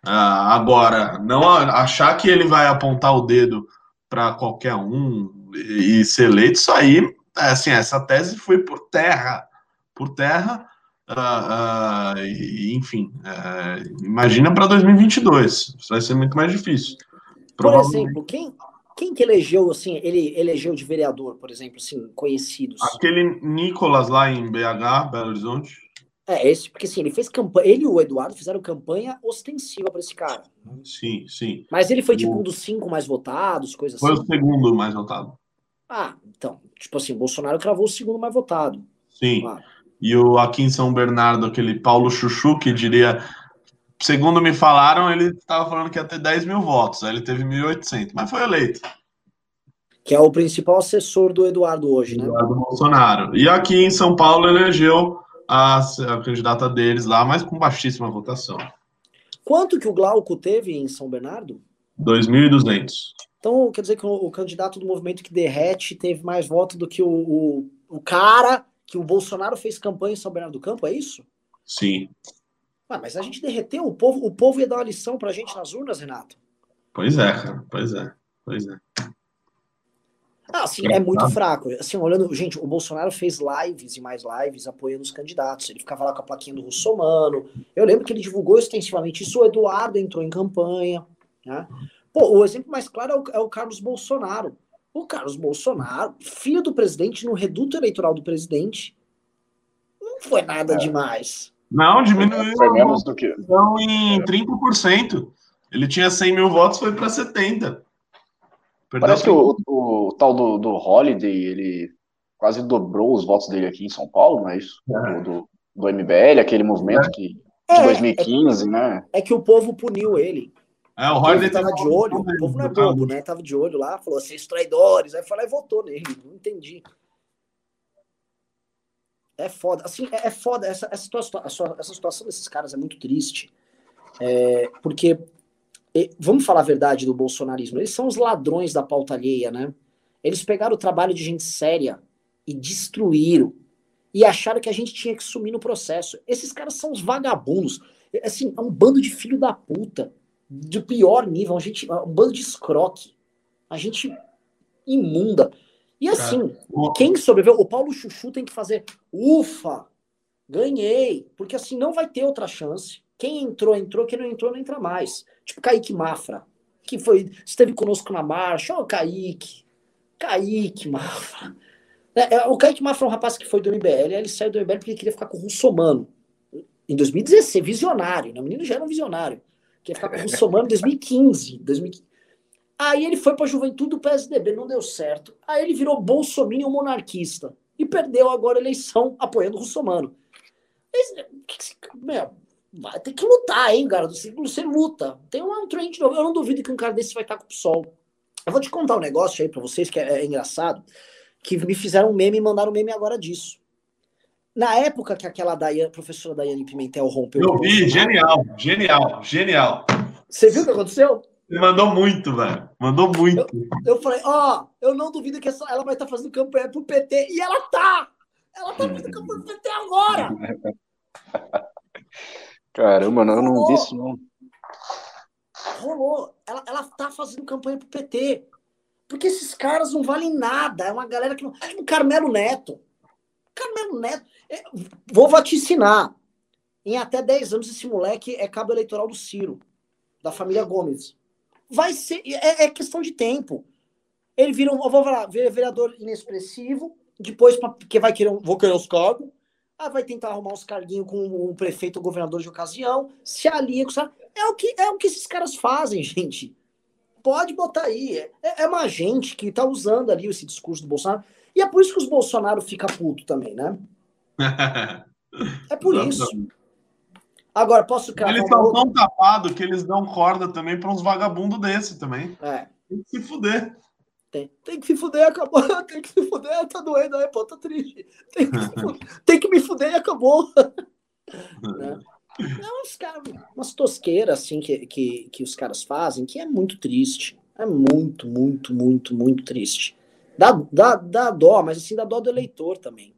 Uh, agora, não achar que ele vai apontar o dedo para qualquer um e, e ser eleito, isso aí, assim, essa tese foi por terra. Por terra, uh, uh, enfim, imagina para 2022. Isso vai ser muito mais difícil. Por exemplo, quem, quem que elegeu, assim, ele elegeu de vereador, por exemplo, assim, conhecidos? Aquele Nicolas lá em BH, Belo Horizonte. É, esse, porque assim, ele fez campanha, ele e o Eduardo fizeram campanha ostensiva para esse cara. Sim, sim. Mas ele foi tipo o... um dos cinco mais votados, coisa foi assim. Foi o segundo mais votado. Ah, então, tipo assim, Bolsonaro cravou o segundo mais votado. Sim. Claro. E o aqui em São Bernardo, aquele Paulo Chuchu, que diria, segundo me falaram, ele estava falando que ia ter 10 mil votos, aí ele teve 1.800, mas foi eleito. Que é o principal assessor do Eduardo hoje, né? Eduardo Bolsonaro. E aqui em São Paulo elegeu a, a candidata deles lá, mas com baixíssima votação. Quanto que o Glauco teve em São Bernardo? 2.200. Então, quer dizer que o, o, candidato do movimento que derrete teve mais voto do que o, o, o, cara que o Bolsonaro fez campanha em São Bernardo do Campo, é isso? Sim. Ah, mas a gente derreteu, o povo, o povo ia dar uma lição pra gente nas urnas, Renato. Pois é, cara, pois é, pois é. Ah, assim, é muito fraco. Assim, olhando, gente, o Bolsonaro fez lives e mais lives apoiando os candidatos. Ele ficava lá com a plaquinha do Russomano. Eu lembro que ele divulgou extensivamente isso. O Eduardo entrou em campanha. Né? Pô, o exemplo mais claro é o, é o Carlos Bolsonaro. O Carlos Bolsonaro, filho do presidente, no reduto eleitoral do presidente, não foi nada é. demais. Não, diminuiu. Foi menos do que. Então, em 30%. Ele tinha 100 mil votos, foi para 70. Perdeu Parece que o, o, o, tal do, do Holiday, ele quase dobrou os votos dele aqui em São Paulo, não é isso? É. Do, do MBL, aquele movimento é. que, de é, 2015, é, né? É que o povo puniu ele. É, o Holiday tava de olho, o povo não é bobo, né? Tava de olho lá, falou, vocês traidores. Aí falou e votou nele. Não entendi. É foda. Assim, é, é foda. Essa, essa, situação, essa situação desses caras é muito triste. É, porque, vamos falar a verdade do bolsonarismo, eles são os ladrões da pauta alheia, né? Eles pegaram o trabalho de gente séria e destruíram. E acharam que a gente tinha que sumir no processo. Esses caras são os vagabundos. Assim, é um bando de filho da puta de pior nível, a gente, um bando de escroque, a gente imunda. E assim, quem sobreviveu, o Paulo Chuchu tem que fazer, ufa, ganhei, porque assim não vai ter outra chance. Quem entrou, entrou, quem não entrou, não entra mais. Tipo Kaique Mafra, que foi, esteve conosco na marcha, ó, oh, Kaique, Kaique Mafra. É, é, o Kaique Mafra é um rapaz que foi do MBL, ele saiu do MBL porque ele queria ficar com o Russomano. Em 2016, visionário, né? o menino já era um visionário que ia ficar com o Russomano em 2015, 2015. Aí ele foi para a juventude do PSDB, não deu certo. Aí ele virou bolsominion monarquista e perdeu agora a eleição apoiando o Russomano. Meu, vai ter que lutar, hein, cara? Você luta. Tem um trem de novo. Eu não duvido que um cara desse vai estar com o PSOL. Eu vou te contar um negócio aí para vocês que é, é, engraçado, que me fizeram um meme e mandaram um meme agora disso. Na época que aquela Daiane, professora Daiane Pimentel rompeu. Eu vi, genial, genial, genial. Você viu o que aconteceu? Ele mandou muito, velho. Mandou muito. Eu, eu falei, ó, oh, eu não duvido que essa, ela vai estar tá fazendo campanha pro PT. E ela tá! Ela tá fazendo campanha pro PT agora! [LAUGHS] Caramba, não, eu não vi isso, não. Rolou. Ela, ela tá fazendo campanha pro PT. Porque esses caras não valem nada. É uma galera que não. Tipo Carmelo Neto. Carmelo Neto. É, vou vaticinar. Em até 10 anos, esse moleque é cabo eleitoral do Ciro, da família Gomes. Vai ser. É, é questão de tempo. Ele vira um. Vou falar, vereador inexpressivo, depois, porque vai querer. Vou querer os cargos. Aí vai tentar arrumar uns carguinhos com o prefeito ou governador de ocasião, se alia com é o que É o que esses caras fazem, [LAUGHS] gente. Pode botar aí. É, é uma gente que tá usando ali esse discurso do Bolsonaro. E é por isso que os Bolsonaro fica puto também, né? [LAUGHS] é por isso. Agora, posso Eles estão tão tapados que eles dão corda também para uns vagabundos desse também. É. Tem que se fuder. Tem, tem que se fuder, acabou. [LAUGHS] Tem que se fuder, tá doendo aí, pô, tá triste. Tem que, [LAUGHS] tem que me fuder e acabou. [LAUGHS] né? É uns caras, umas tosqueiras assim que, que, que os caras fazem que é muito triste. É muito, muito, muito, muito triste. Dá, dá, dá dó, mas assim, dá dó do eleitor também.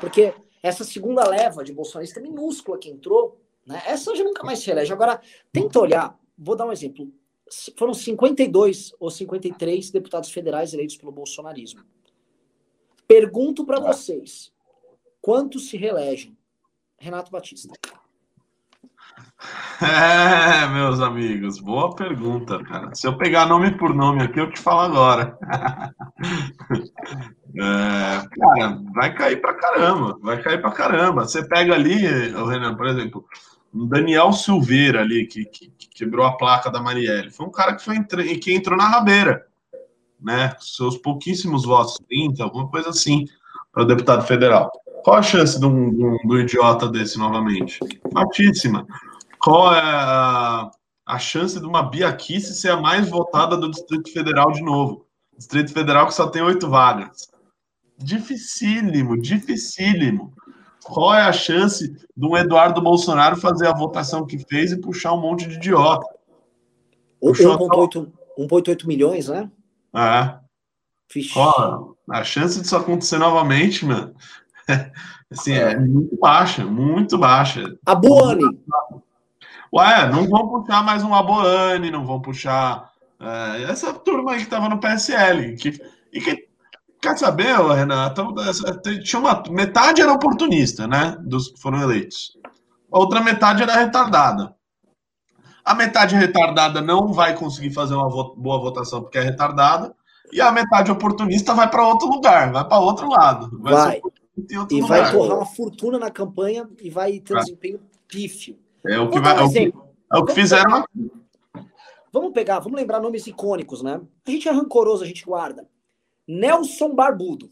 Porque essa segunda leva de bolsonarista minúscula que entrou, né, essa já nunca mais se elege. Agora, tenta olhar, vou dar um exemplo. Foram 52 ou 53 deputados federais eleitos pelo bolsonarismo. Pergunto para vocês: quantos se reelegem? Renato Batista. [LAUGHS] É, meus amigos, boa pergunta, cara. Se eu pegar nome por nome aqui, eu te falo agora. [LAUGHS] É, cara, vai cair pra caramba, vai cair pra caramba. Você pega ali, Renan, por exemplo, o Daniel Silveira ali, que, que, que, quebrou a placa da Marielle. Foi um cara que, foi que entrou na rabeira, né? Seus pouquíssimos votos, 30, alguma coisa assim, para deputado federal. Qual a chance de um, de um, de um idiota desse novamente? Altíssima qual é a, a chance de uma Biaquice ser a mais votada do Distrito Federal de novo? Distrito Federal que só tem oito vagas. Dificílimo, dificílimo. Qual é a chance de um Eduardo Bolsonaro fazer a votação que fez e puxar um monte de idiota? 1,8 milhões, né? É. Qual a chance disso acontecer novamente, mano, [LAUGHS] assim, é. é muito baixa, muito baixa. A Buani. Ué, não vão puxar mais um Aboane, não vão puxar é, essa turma aí que estava no PSL. Que, e que, quer saber, Renato? Tinha uma, metade era oportunista, né? Dos que foram eleitos. outra metade era retardada. A metade retardada não vai conseguir fazer uma boa votação porque é retardada. E a metade oportunista vai para outro lugar, vai para outro lado. Vai. vai. e lugar. vai torrar uma fortuna na campanha e vai ter um desempenho pífio. É o que, vai, é o que, é o que fizeram aqui. Vamos pegar, vamos lembrar nomes icônicos, né? A gente é rancoroso, a gente guarda. Nelson Barbudo.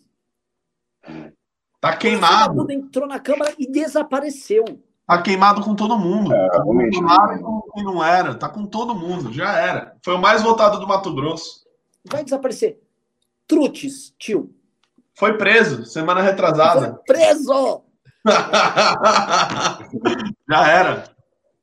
Tá queimado. Barbudo entrou na Câmara e desapareceu. Tá queimado com todo mundo. É, tá queimado com não era. Tá com todo mundo. Já era. Foi o mais votado do Mato Grosso. Vai desaparecer. Trutes, tio. Foi preso, semana retrasada. Foi preso! [LAUGHS] Já era.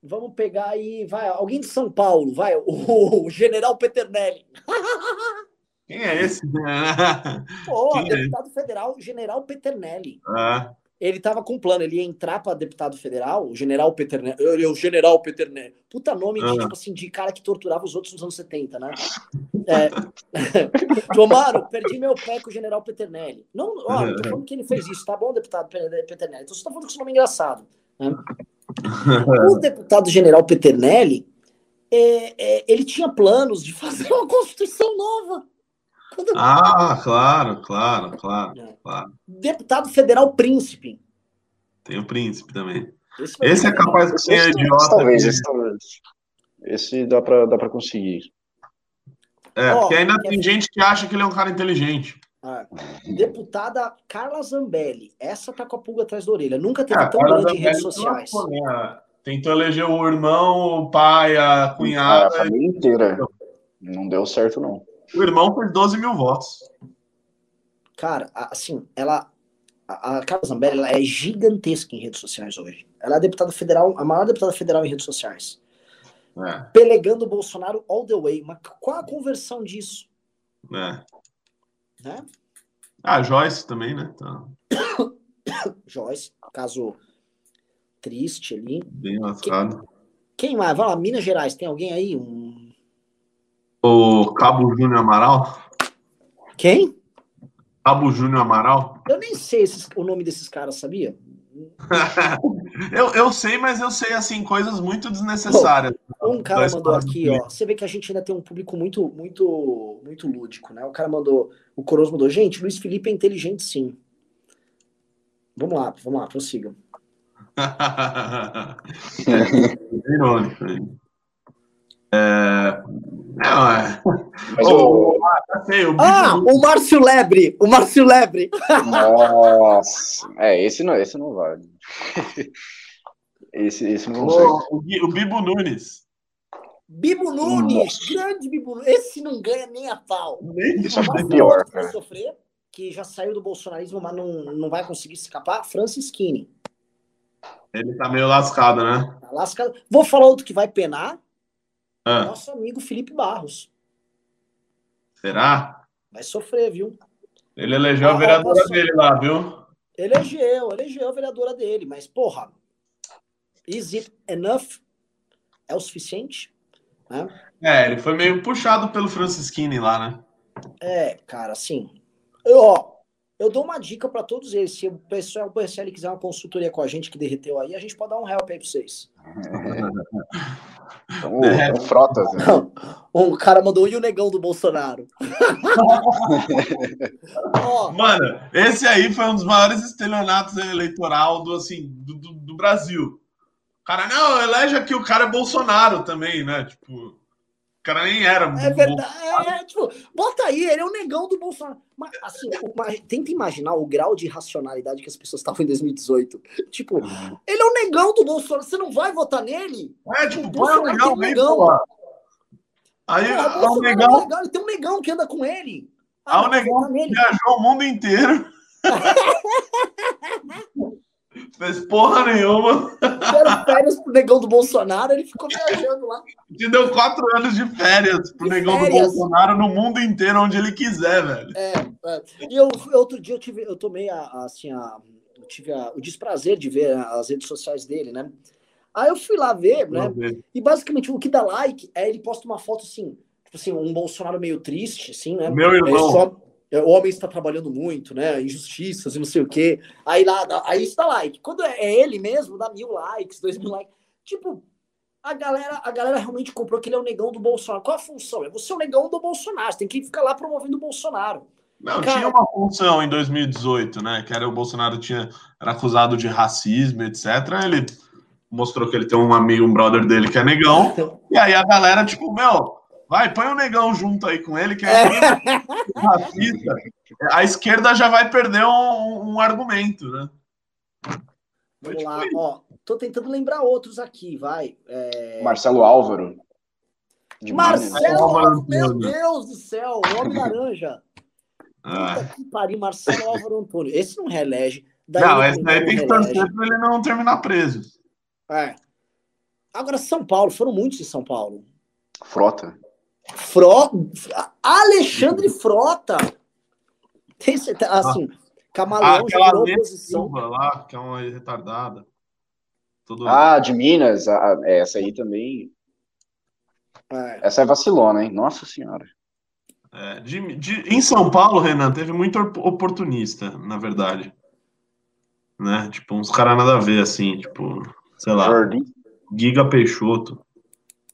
Vamos pegar aí, vai, alguém de São Paulo, vai, o, o General Peternelli. [LAUGHS] Quem é esse? [LAUGHS] Pô, Quem é deputado é? federal, General Peternelli. É. Ele tava com um plano, ele ia entrar para deputado federal, o General Peternelli. É o General Peternelli. Puta nome de, tipo assim, de cara que torturava os outros nos anos 70, né? É. [LAUGHS] João Maro, perdi meu pé com o General Peternelli. Não, ó, não tô falando que ele fez isso, tá bom, deputado Peternelli? Então você tá falando que esse nome é engraçado. Né? [LAUGHS] o deputado General Peternelli, é, é, ele tinha planos de fazer uma Constituição nova. Ah, claro, claro, claro, é. claro. Deputado federal príncipe. Tem o príncipe também. Esse, esse é capaz de ser idiota. Talvez, esse, talvez. Esse dá para dá pra conseguir. É, oh, porque ainda tem gente que acha que ele é um cara inteligente. Ah, deputada Carla Zambelli. Essa tá com a pulga atrás da orelha. Nunca teve é, tão grande em redes sociais. Tentou eleger o irmão, o pai, a cunhada. A família inteira. Não deu certo, não. O irmão fez 12 mil votos. Cara, assim, ela. A, a Carla Zambelli ela é gigantesca em redes sociais hoje. Ela é a deputada federal, a maior deputada federal em redes sociais. É. Pelegando o Bolsonaro all the way. Mas qual a conversão disso? É. Né? Ah, Joyce também, né? Tá. [COUGHS] Joyce, caso triste ali. Bem lascado. Quem, quem mais? Vai lá, Minas Gerais, tem alguém aí? Um o Cabo Júnior Amaral? Quem? Cabo Júnior Amaral? Eu nem sei esses, o nome desses caras, sabia? [LAUGHS] eu, eu sei, mas eu sei assim coisas muito desnecessárias. um cara mandou aqui, ó. Você vê que a gente ainda tem um público muito, muito, muito lúdico, né? O cara mandou, o Coroso mandou, gente, Luiz Felipe é inteligente, sim. Vamos lá, vamos lá, prossigam. [LAUGHS] é, irônico. É... Não, é. Mas oh, o... Ah, o Márcio Lebre! O Márcio Lebre! Nossa! É, esse não, esse não vale. Esse, esse não consegue. O, o, Bibo Nunes. Bibo Nunes! Nossa. Grande Bibo Nunes. Esse não ganha nem a pau. Nem isso é pior, cara. Sofrer, que já saiu do bolsonarismo, mas não, não vai conseguir escapar. Francis Skinny. Ele tá meio lascado, né? Tá lascado. Vou falar outro que vai penar ah. Nosso amigo Felipe Barros. Será? Vai sofrer, viu? Ele elegeu a, a vereadora dele lá, viu? Elegeu, elegeu a vereadora dele, mas, porra, is it enough? É o suficiente? Né? É, ele foi meio puxado pelo Francisquini lá, né? É, cara, assim. Eu, ó, eu dou uma dica para todos eles. Se o pessoal, o PSL quiser uma consultoria com a gente que derreteu aí, a gente pode dar um help aí pra vocês. [LAUGHS] Então, é. Frotas. Né? Um cara mandou e o negão do Bolsonaro. [LAUGHS] Mano, esse aí foi um dos maiores estelionatos eleitoral do, assim, do, do, do Brasil. O cara, não, elege aqui, o cara é Bolsonaro também, né? Tipo cara nem era. É verdade. É, é, tipo, bota aí, ele é o negão do Bolsonaro. Mas, assim, tenta imaginar o grau de racionalidade que as pessoas estavam em 2018. Tipo, uhum. ele é o negão do Bolsonaro, você não vai votar nele? É, tipo, o negão, vem negão. Aí, é, o, o negão... É ele tem um negão que anda com ele. Ah, o negão viajou o mundo inteiro. [LAUGHS] Fez porra nenhuma. Deram férias pro negão do Bolsonaro, ele ficou viajando lá. Te deu quatro anos de férias pro de negão férias. do Bolsonaro no mundo inteiro, onde ele quiser, velho. É, é. E eu, outro dia eu tive, eu tomei a, assim, a, eu tive a, o desprazer de ver as redes sociais dele, né? Aí eu fui lá ver, né? Ver. E basicamente o que dá like é ele posta uma foto assim, tipo assim, um Bolsonaro meio triste, assim, né? Meu irmão. É, homem está trabalhando muito, né? Injustiças e não sei o quê. Aí lá, aí dá like. Quando é, é ele mesmo, dá mil likes, dois mil likes. Tipo, a galera, a galera realmente comprou que ele é o negão do Bolsonaro. Qual a função? É você é o negão do Bolsonaro. Você tem que ficar lá promovendo o Bolsonaro. Não, Cara... tinha uma função em 2018, né? Que era o Bolsonaro tinha, era acusado de racismo, etc. Ele mostrou que ele tem um amigo, um brother dele que é negão. e aí a galera, tipo, meu, Vai, põe o negão junto aí com ele, que aí racista, a esquerda já vai perder um, um argumento, né? Vamos tipo lá, ó. Tô tentando lembrar outros aqui, vai. É... Marcelo Álvaro. Marcelo Álvaro, meu Deus do céu, homem laranja. Ah. Puta que pariu, Marcelo Álvaro Antônio. Esse não reelege. Daí não, esse daí tem que torcer para ele não terminar preso. É. Agora, São Paulo, foram muitos em São Paulo. Frota. Fro... Alexandre Frota. Tem, assim, ah. Camaleão ah, oposição. lá, que é uma retardada. Tudo... Ah, de Minas, a, essa aí também. É. Essa é vacilona, hein? Nossa Senhora. É, de, de, em São Paulo, Renan, teve muito oportunista, na verdade. Né? Tipo, uns caras nada a ver, assim, tipo, sei lá. Jordi. Giga Peixoto.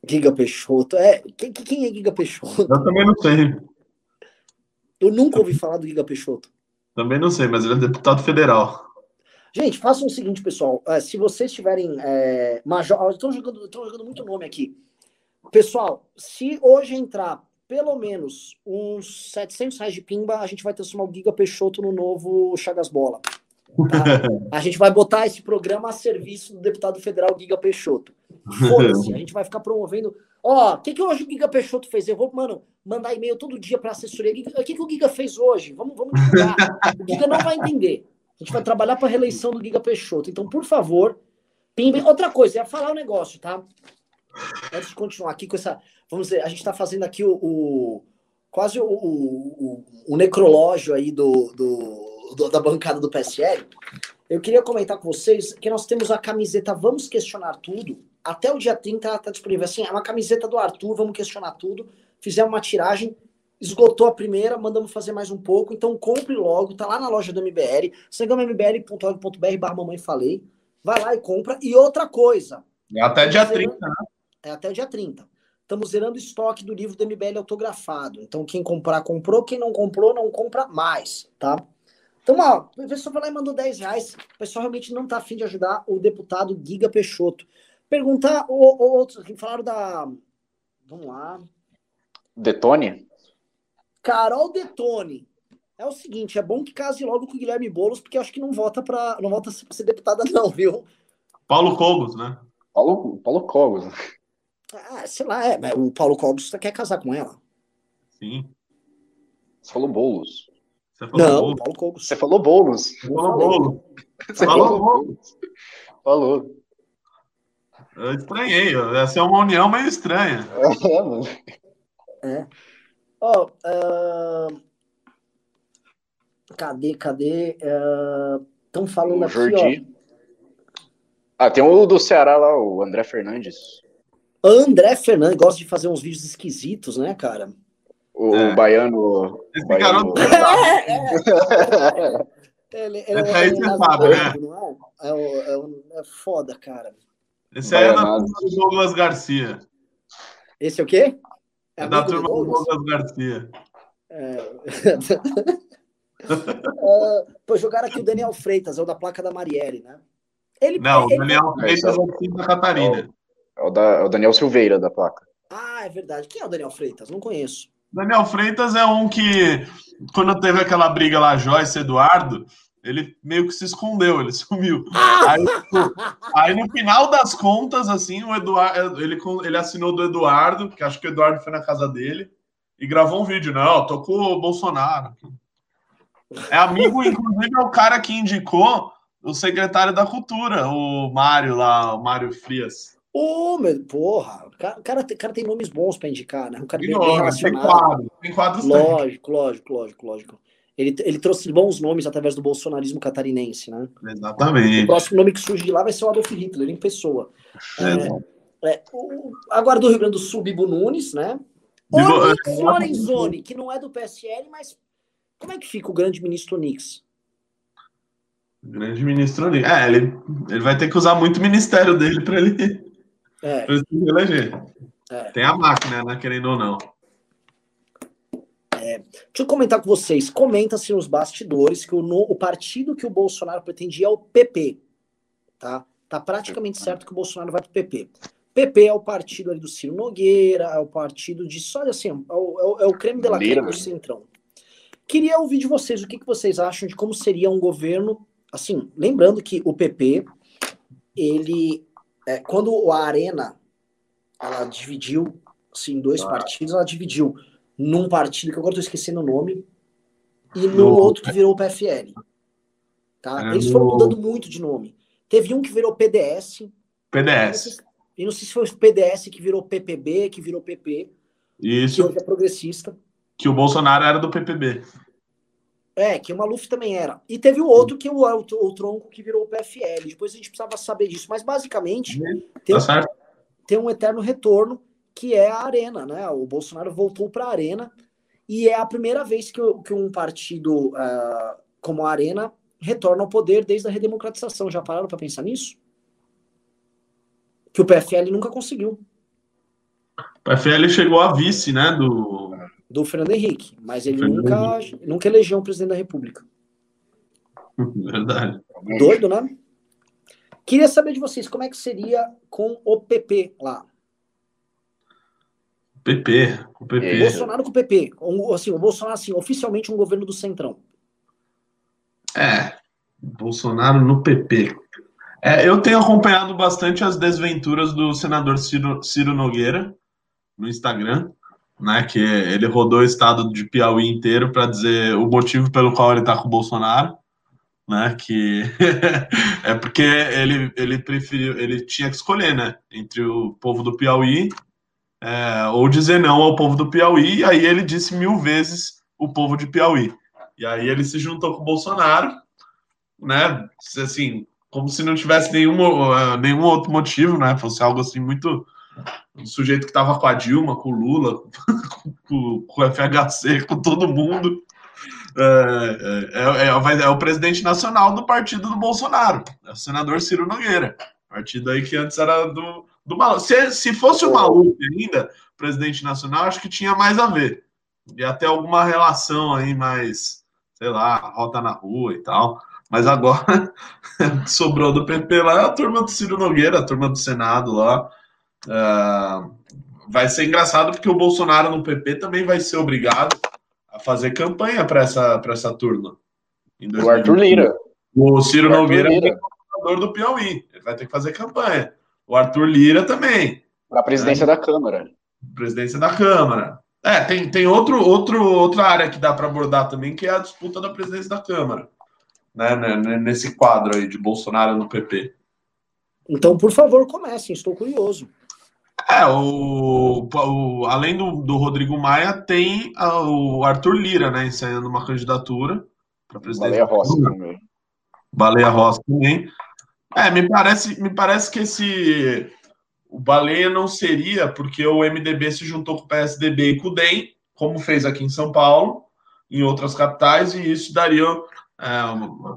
Giga Peixoto, é. Quem, quem é Giga Peixoto? Eu também não sei. Eu nunca ouvi falar do Giga Peixoto. Também não sei, mas ele é deputado federal. Gente, façam o seguinte, pessoal. É, se vocês tiverem. É, major. Estão jogando, estão jogando muito nome aqui. Pessoal, se hoje entrar pelo menos uns 700 reais de pimba, a gente vai transformar o Giga Peixoto no novo Chagas Bola. Tá? [LAUGHS] A gente vai botar esse programa a serviço do deputado federal Giga Peixoto. Foda-se, [LAUGHS] a gente vai ficar promovendo. Ó, o que, que hoje o Giga Peixoto fez? Eu vou, mano, mandar e-mail todo dia para assessoria. O que, que o Giga fez hoje? Vamos, vamos divulgar. O Giga não vai entender. A gente vai trabalhar para a reeleição do Giga Peixoto. Então, por favor, pimba. Outra coisa, ia falar um negócio, tá? Antes de continuar aqui com essa. Vamos dizer, a gente está fazendo aqui o, o quase o, o, o, necrológio aí do, do, do, da bancada do PSL. Eu queria comentar com vocês que nós temos a camiseta Vamos Questionar Tudo. Até o dia 30 está disponível. Assim, é uma camiseta do Arthur, vamos questionar tudo. Fizemos uma tiragem, esgotou a primeira, mandamos fazer mais um pouco. Então compre logo, tá lá na loja do MBL, sangambl.org.br barra mamãe falei. Vai lá e compra. E outra coisa. É até dia 30, né? É até o dia 30. Estamos zerando estoque do livro do MBL autografado. Então, quem comprar, comprou. Quem não comprou, não compra mais, tá? Então, ó, o pessoal foi lá e mandou 10 reais. O pessoal realmente não tá afim de ajudar o deputado Giga Peixoto. Perguntar, outros que falaram da. Vamos lá. Detone? Carol Detone. É o seguinte, é bom que case logo com o Guilherme Boulos, porque acho que não vota para não vota para ser deputada [LAUGHS] não, viu? Paulo Cogos, né? Paulo, Paulo Cogos. Ah, sei lá, é, o Paulo Cogos quer casar com ela. Sim. Você falou Boulos. Você falou não, Boulos. Paulo Cogos. Você falou Boulos. Você falou Boulos. Você falou Boulos. Falou. Eu estranhei, essa é uma união meio estranha. É, mano. É. Ó, oh, uh... cadê, cadê? Estão uh... falando o aqui, Jordi. ó. Ah, tem o do Ceará lá, o André Fernandes. André Fernandes gosta de fazer uns vídeos esquisitos, né, cara? O, é. baiano. Esse baiano... garoto. [LAUGHS] É, é. [LAUGHS] ele, ele Esse aí você sabe, né? É, é, é, foda, cara. Esse aí é da turma do Douglas Garcia. Esse é o quê? É, da turma do Douglas, Douglas Garcia. É. [LAUGHS] uh, pô, jogaram aqui o Daniel Freitas, é o da placa da Marielle, né? Ele, não, ele, o Daniel Freitas é o da Catarina. É o, da, é o Daniel Silveira da placa. Ah, é verdade. Quem é o Daniel Freitas? Não conheço. Daniel Freitas é um que, quando teve aquela briga lá, Joyce Eduardo, ele meio que se escondeu, ele [LAUGHS] sumiu. Aí, tipo, aí, no final das contas, assim, o Eduardo, ele, ele assinou do Eduardo, que acho que o Eduardo foi na casa dele, e gravou um vídeo. Não, tocou o Bolsonaro. É amigo, [LAUGHS] inclusive, é o cara que indicou o secretário da Cultura, o Mário lá, o Mário Frias. Ô, oh, meu, porra, o cara, cara, cara, tem nomes bons para indicar, né? Um cara relacionado. Tem quadro, tem quadros Lógico, lógico, lógico, lógico. Ele, ele trouxe bons nomes através do bolsonarismo catarinense, né? Exatamente. O próximo nome que surge de lá vai ser o Adolf Hitler, em pessoa. É, é, o, agora do Rio Grande do Sul, Bibo Nunes, né? Onix é, Lorenzoni, que não é do PSL, mas como é que fica o grande ministro Onix? Grande ministro ali. É, ele, ele vai ter que usar muito o ministério dele para ele, é. ele se eleger. É. Tem a máquina, né? Querendo ou não. É, deixa eu comentar com vocês. Comenta-se nos bastidores que o, no, o partido que o Bolsonaro pretendia é o PP. Tá? Tá praticamente certo que o Bolsonaro vai pro PP. PP é o partido ali do Ciro Nogueira, é o partido de só assim, é o, é o creme de la creme do Centrão. Queria ouvir de vocês o que, que vocês acham de como seria um governo, assim, lembrando que o PP, ele, é, quando a Arena, ela dividiu, assim, dois ah. partidos, ela dividiu num partido, que agora estou esquecendo o nome, e no, no outro que virou o PFL. Tá? É Eles foram mudando muito de nome. Teve um que virou PDS. PDS. E não sei se foi o PDS que virou PPB, que virou PP. Isso. Que hoje é progressista. Que o Bolsonaro era do PPB. É, que o Maluf também era. E teve o outro que é o, o, o tronco que virou o PFL. Depois a gente precisava saber disso. Mas basicamente uhum. tem, tá tem um eterno retorno que é a Arena, né? O Bolsonaro voltou para a Arena e é a primeira vez que, que um partido uh, como a Arena retorna ao poder desde a redemocratização. Já pararam para pensar nisso? que o PFL nunca conseguiu. O PFL chegou a vice, né, do do Fernando Henrique, mas ele nunca nunca elegeu um presidente da República. [LAUGHS] Verdade. Doido, né? Queria saber de vocês como é que seria com o PP lá. PP, o PP. O Bolsonaro com o PP, assim, o Bolsonaro assim, oficialmente um governo do Centrão. É, Bolsonaro no PP. É, eu tenho acompanhado bastante as desventuras do senador Ciro, Ciro Nogueira no Instagram, né? Que ele rodou o estado de Piauí inteiro para dizer o motivo pelo qual ele está com o Bolsonaro, né? Que [LAUGHS] é porque ele, ele preferiu, ele tinha que escolher, né? Entre o povo do Piauí é, ou dizer não ao povo do Piauí, e aí ele disse mil vezes o povo de Piauí. E aí ele se juntou com o Bolsonaro, né? Assim, como se não tivesse nenhum, uh, nenhum outro motivo, né? Fosse algo assim muito. Um sujeito que estava com a Dilma, com o Lula, [LAUGHS] com, com, o FHC, com todo mundo. É, é, é, é, é, o presidente nacional do partido do Bolsonaro, é o senador Ciro Nogueira. Partido aí que antes era do, do Maluf. Se, se fosse o Maluf ainda, presidente nacional, acho que tinha mais a ver. E até alguma relação aí mais, sei lá, rota na rua e tal. Mas agora [LAUGHS] sobrou do PP lá é a turma do Ciro Nogueira, a turma do Senado lá. Uh, vai ser engraçado porque o Bolsonaro no PP também vai ser obrigado a fazer campanha para essa, essa turma. O Arthur Lira. O Ciro o Nogueira Lira. é governador do Piauí. Ele vai ter que fazer campanha. O Arthur Lira também. Para a presidência né? da Câmara. Presidência da Câmara. É, tem, tem outro, outro, outra área que dá para abordar também, que é a disputa da presidência da Câmara né, né, né, nesse quadro aí de Bolsonaro no PP. Então, por favor, comecem, estou curioso. É, o, o além do, do, Rodrigo Maia, tem a, o Arthur Lira, né, ensaiando uma candidatura para presidente. Baleia Rossi também. Baleia Rossi também. É, me parece, me parece que esse o Baleia não seria porque o MDB se juntou com o PSDB e com o DEM, como fez aqui em São Paulo, em outras capitais, e isso daria é,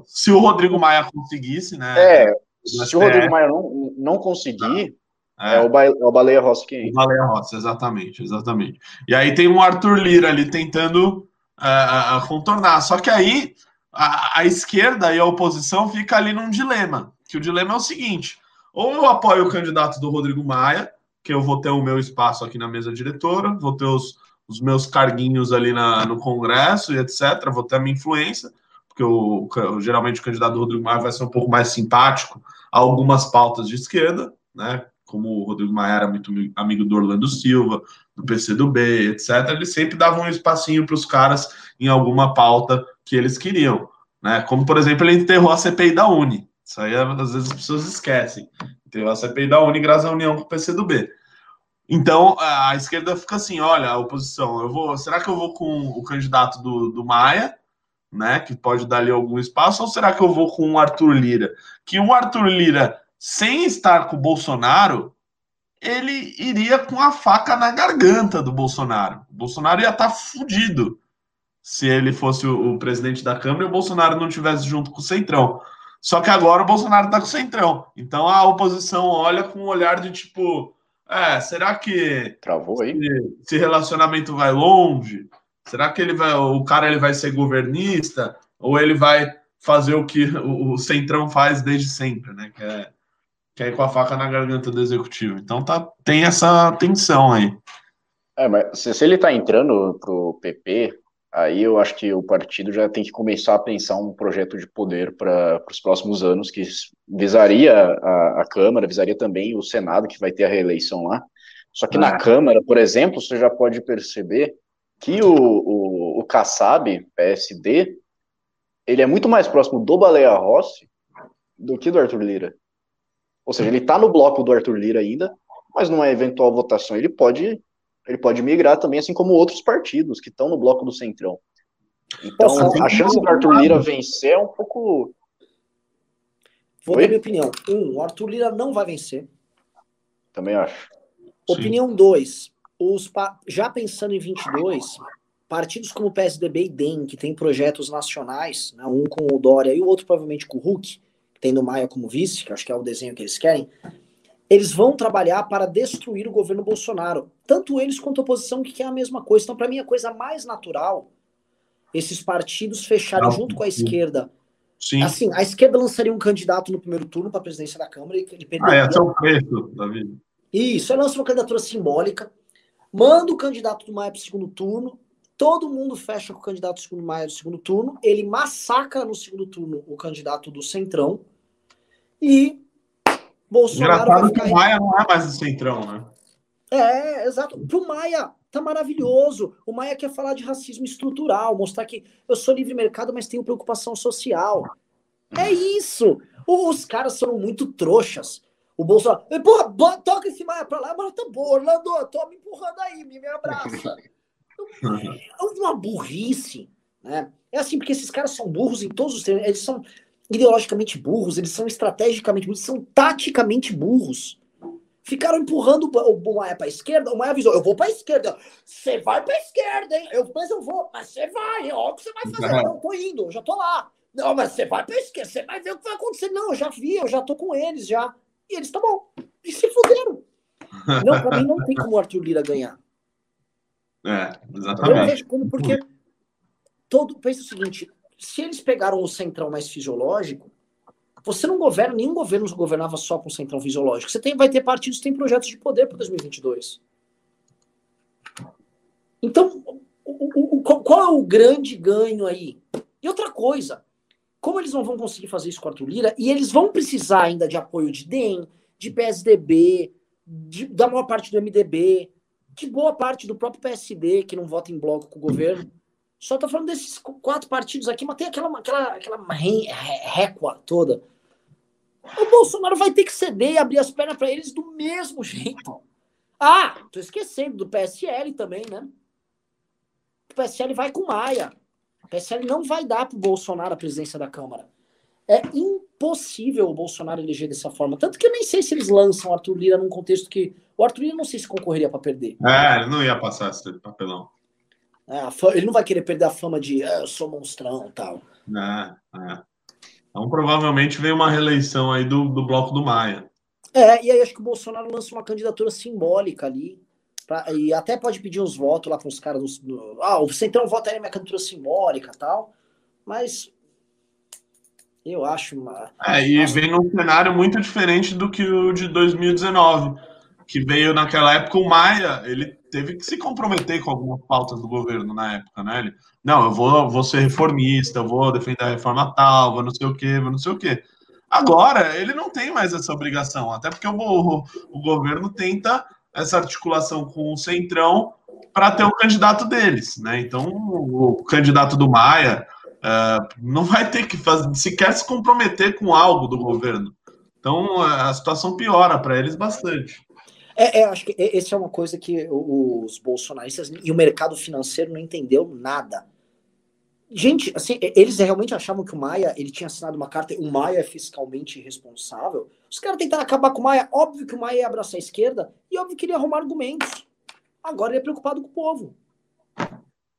se o Rodrigo Maia conseguisse, né? É, se o Rodrigo Maia não, não conseguir, é, é, o, ba, é o Baleia Rossi que O Baleia Rossi, exatamente, exatamente. E aí tem um Arthur Lira ali tentando uh, contornar. Só que aí a, a, esquerda e a oposição fica ali num dilema. Que o dilema é o seguinte: ou eu apoio o candidato do Rodrigo Maia, que eu vou ter o meu espaço aqui na mesa diretora, vou ter os, os meus carguinhos ali na, no Congresso e etc., vou ter a minha influência porque geralmente o candidato do Rodrigo Maia vai ser um pouco mais simpático a algumas pautas de esquerda, né? Como o Rodrigo Maia era muito amigo do Orlando Silva, do PCdoB, etc., ele sempre dava um espacinho para os caras em alguma pauta que eles queriam. Né? Como, por exemplo, ele enterrou a CPI da Uni. Isso aí, às vezes, as pessoas esquecem. Enterrou a CPI da Uni graças à união com o PCdoB. Então, a esquerda fica assim, olha, a oposição, eu vou, será que eu vou com o candidato do, do Maia, né? Que pode dar ali algum espaço, ou será que eu vou com o Arthur Lira? Que o Arthur Lira, sem estar com o Bolsonaro, ele iria com a faca na garganta do Bolsonaro. O Bolsonaro ia estar tá fudido se ele fosse o, o, presidente da Câmara e o Bolsonaro não tivesse junto com o Centrão. Só que agora o Bolsonaro está com o Centrão. Então a oposição olha com um olhar de tipo, é, será que Travou aí? esse relacionamento vai longe? Será que ele vai, o cara ele vai ser governista ou ele vai fazer o que o Centrão faz desde sempre, né? Que é quer ir com a faca na garganta do executivo. Então tá, tem essa tensão aí. É, mas se, se ele está entrando pro PP, aí eu acho que o partido já tem que começar a pensar um projeto de poder para os próximos anos que visaria a, a, Câmara, visaria também o Senado, que vai ter a reeleição lá. Só que ah. na Câmara, por exemplo, você já pode perceber que o, o, o Kassab, PSD, ele é muito mais próximo do Baleia Rossi do que do Arthur Lira. Ou seja, ele está no bloco do Arthur Lira ainda, mas numa eventual votação ele pode ele pode migrar também, assim como outros partidos que estão no bloco do Centrão. Então, a chance do Arthur Lira vencer é um pouco. Vou dar minha opinião. Um, o Arthur Lira não vai vencer. Também acho. Opinião 2. Os já pensando em 22, partidos como o PSDB e DEM, que tem projetos nacionais, né, um com o Dória e o outro provavelmente com o Hulk, tendo o Maia como vice, que acho que é o desenho que eles querem, eles vão trabalhar para destruir o governo Bolsonaro. Tanto eles quanto a oposição que quer a mesma coisa. Então, para mim, a coisa mais natural, esses partidos fecharem Não, junto com a esquerda. Sim. Assim, a esquerda lançaria um candidato no primeiro turno para a presidência da Câmara e ele perderia. Ah, é, é o preço, Davi. Isso, lança uma candidatura simbólica, manda o candidato do Maia para o segundo turno, todo mundo fecha com o candidato do segundo Maia no segundo turno, ele massacra no segundo turno o candidato do Centrão e Bolsonaro Engraçado que o Maia não é mais do centrão, né? É, exato. Pro Maia, tá maravilhoso. O Maia quer falar de racismo estrutural, mostrar que eu sou livre mercado, mas tenho preocupação social. É isso. Os caras são muito trouxas. O Bolsonaro. Porra, toca esse Maia pra lá, mas tá bom, Orlando, tô me empurrando aí, me, me abraça. [LAUGHS] É uma burrice, né? É assim, porque esses caras são burros em todos os termos. Eles são ideologicamente burros, eles são estrategicamente burros, são taticamente burros. Ficaram empurrando o Maia para a esquerda, o Maia avisou, eu vou para a esquerda. Você vai para a esquerda, hein? Eu, mas eu vou, mas você vai, ó, o que você vai fazer? Não, tô indo, eu já tô lá. Não, mas você vai para a esquerda, você vai ver o que vai acontecer. Não, eu já vi, eu já tô com eles já. E eles, tá bom. E se fuderam. Não, para mim não tem como o Arthur Lira ganhar. É, exatamente. Eu vejo como, porque todo, pensa o seguinte, se eles pegaram o centrão mais fisiológico, você não governa, nenhum governo governava só com o centrão fisiológico. Você tem, vai ter partidos que têm projetos de poder para 2022. Então, o, o, qual é o grande ganho aí? E outra coisa, como eles não vão conseguir fazer isso com Arthur Lira, e eles vão precisar ainda de apoio de DEM, de PSDB, de, da maior parte do MDB, de boa parte do próprio PSD, que não vota em bloco com o governo. Só tô falando desses quatro partidos aqui, mas tem aquela, aquela, aquela récua toda. O Bolsonaro vai ter que ceder e abrir as pernas para eles do mesmo jeito. Ah, tô esquecendo do PSL também, né? O PSL vai com Maia. O PSL não vai dar pro Bolsonaro a presidência da Câmara. É impossível o Bolsonaro eleger dessa forma. Tanto que eu nem sei se eles lançam o Arthur Lira num contexto que. O Arthur Lira não sei se concorreria para perder. É, ele não ia passar esse papelão. É, ele não vai querer perder a fama de ah, eu sou monstrão tal. É, é. Então provavelmente vem uma reeleição aí do, do bloco do Maia. É, e aí acho que o Bolsonaro lança uma candidatura simbólica ali. Pra, e até pode pedir uns votos lá para os caras do, do, Ah, o Centrão vota aí minha candidatura simbólica tal. Mas eu acho uma. É, e vem num cenário muito diferente do que o de 2019. Que veio naquela época o Maia, ele teve que se comprometer com algumas pautas do governo na época, né? Ele, não, eu vou, vou ser reformista, eu vou defender a reforma tal, vou não sei o quê, vou não sei o quê. Agora, ele não tem mais essa obrigação, até porque o, o, o governo tenta essa articulação com o Centrão para ter o candidato deles, né? Então, o, o candidato do Maia uh, não vai ter que fazer, sequer se comprometer com algo do governo. Então, a situação piora para eles bastante. É, é, acho que essa é uma coisa que os bolsonaristas e o mercado financeiro não entendeu nada. Gente, assim, eles realmente achavam que o Maia, ele tinha assinado uma carta, o Maia é fiscalmente responsável. Os caras tentaram acabar com o Maia, óbvio que o Maia ia abraçar a esquerda e óbvio que ele ia arrumar argumentos. Agora ele é preocupado com o povo.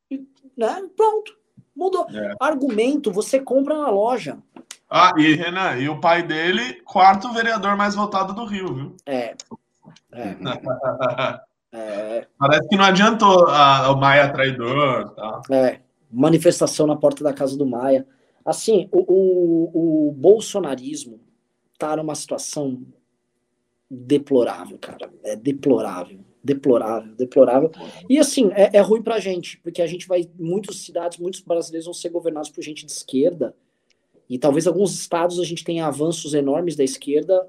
E, né? Pronto. Mudou. É. Argumento você compra na loja. Ah, e Renan, e o pai dele, quarto vereador mais votado do Rio, viu? É. É. [LAUGHS] é. Parece que não adiantou a, o Maia traidor. Tá? É, manifestação na porta da casa do Maia. Assim, o, o, o bolsonarismo está numa situação deplorável, cara. É deplorável. Deplorável, deplorável. E assim, é, é ruim pra gente, porque a gente vai. Muitas cidades, muitos brasileiros vão ser governados por gente de esquerda. E talvez alguns estados a gente tenha avanços enormes da esquerda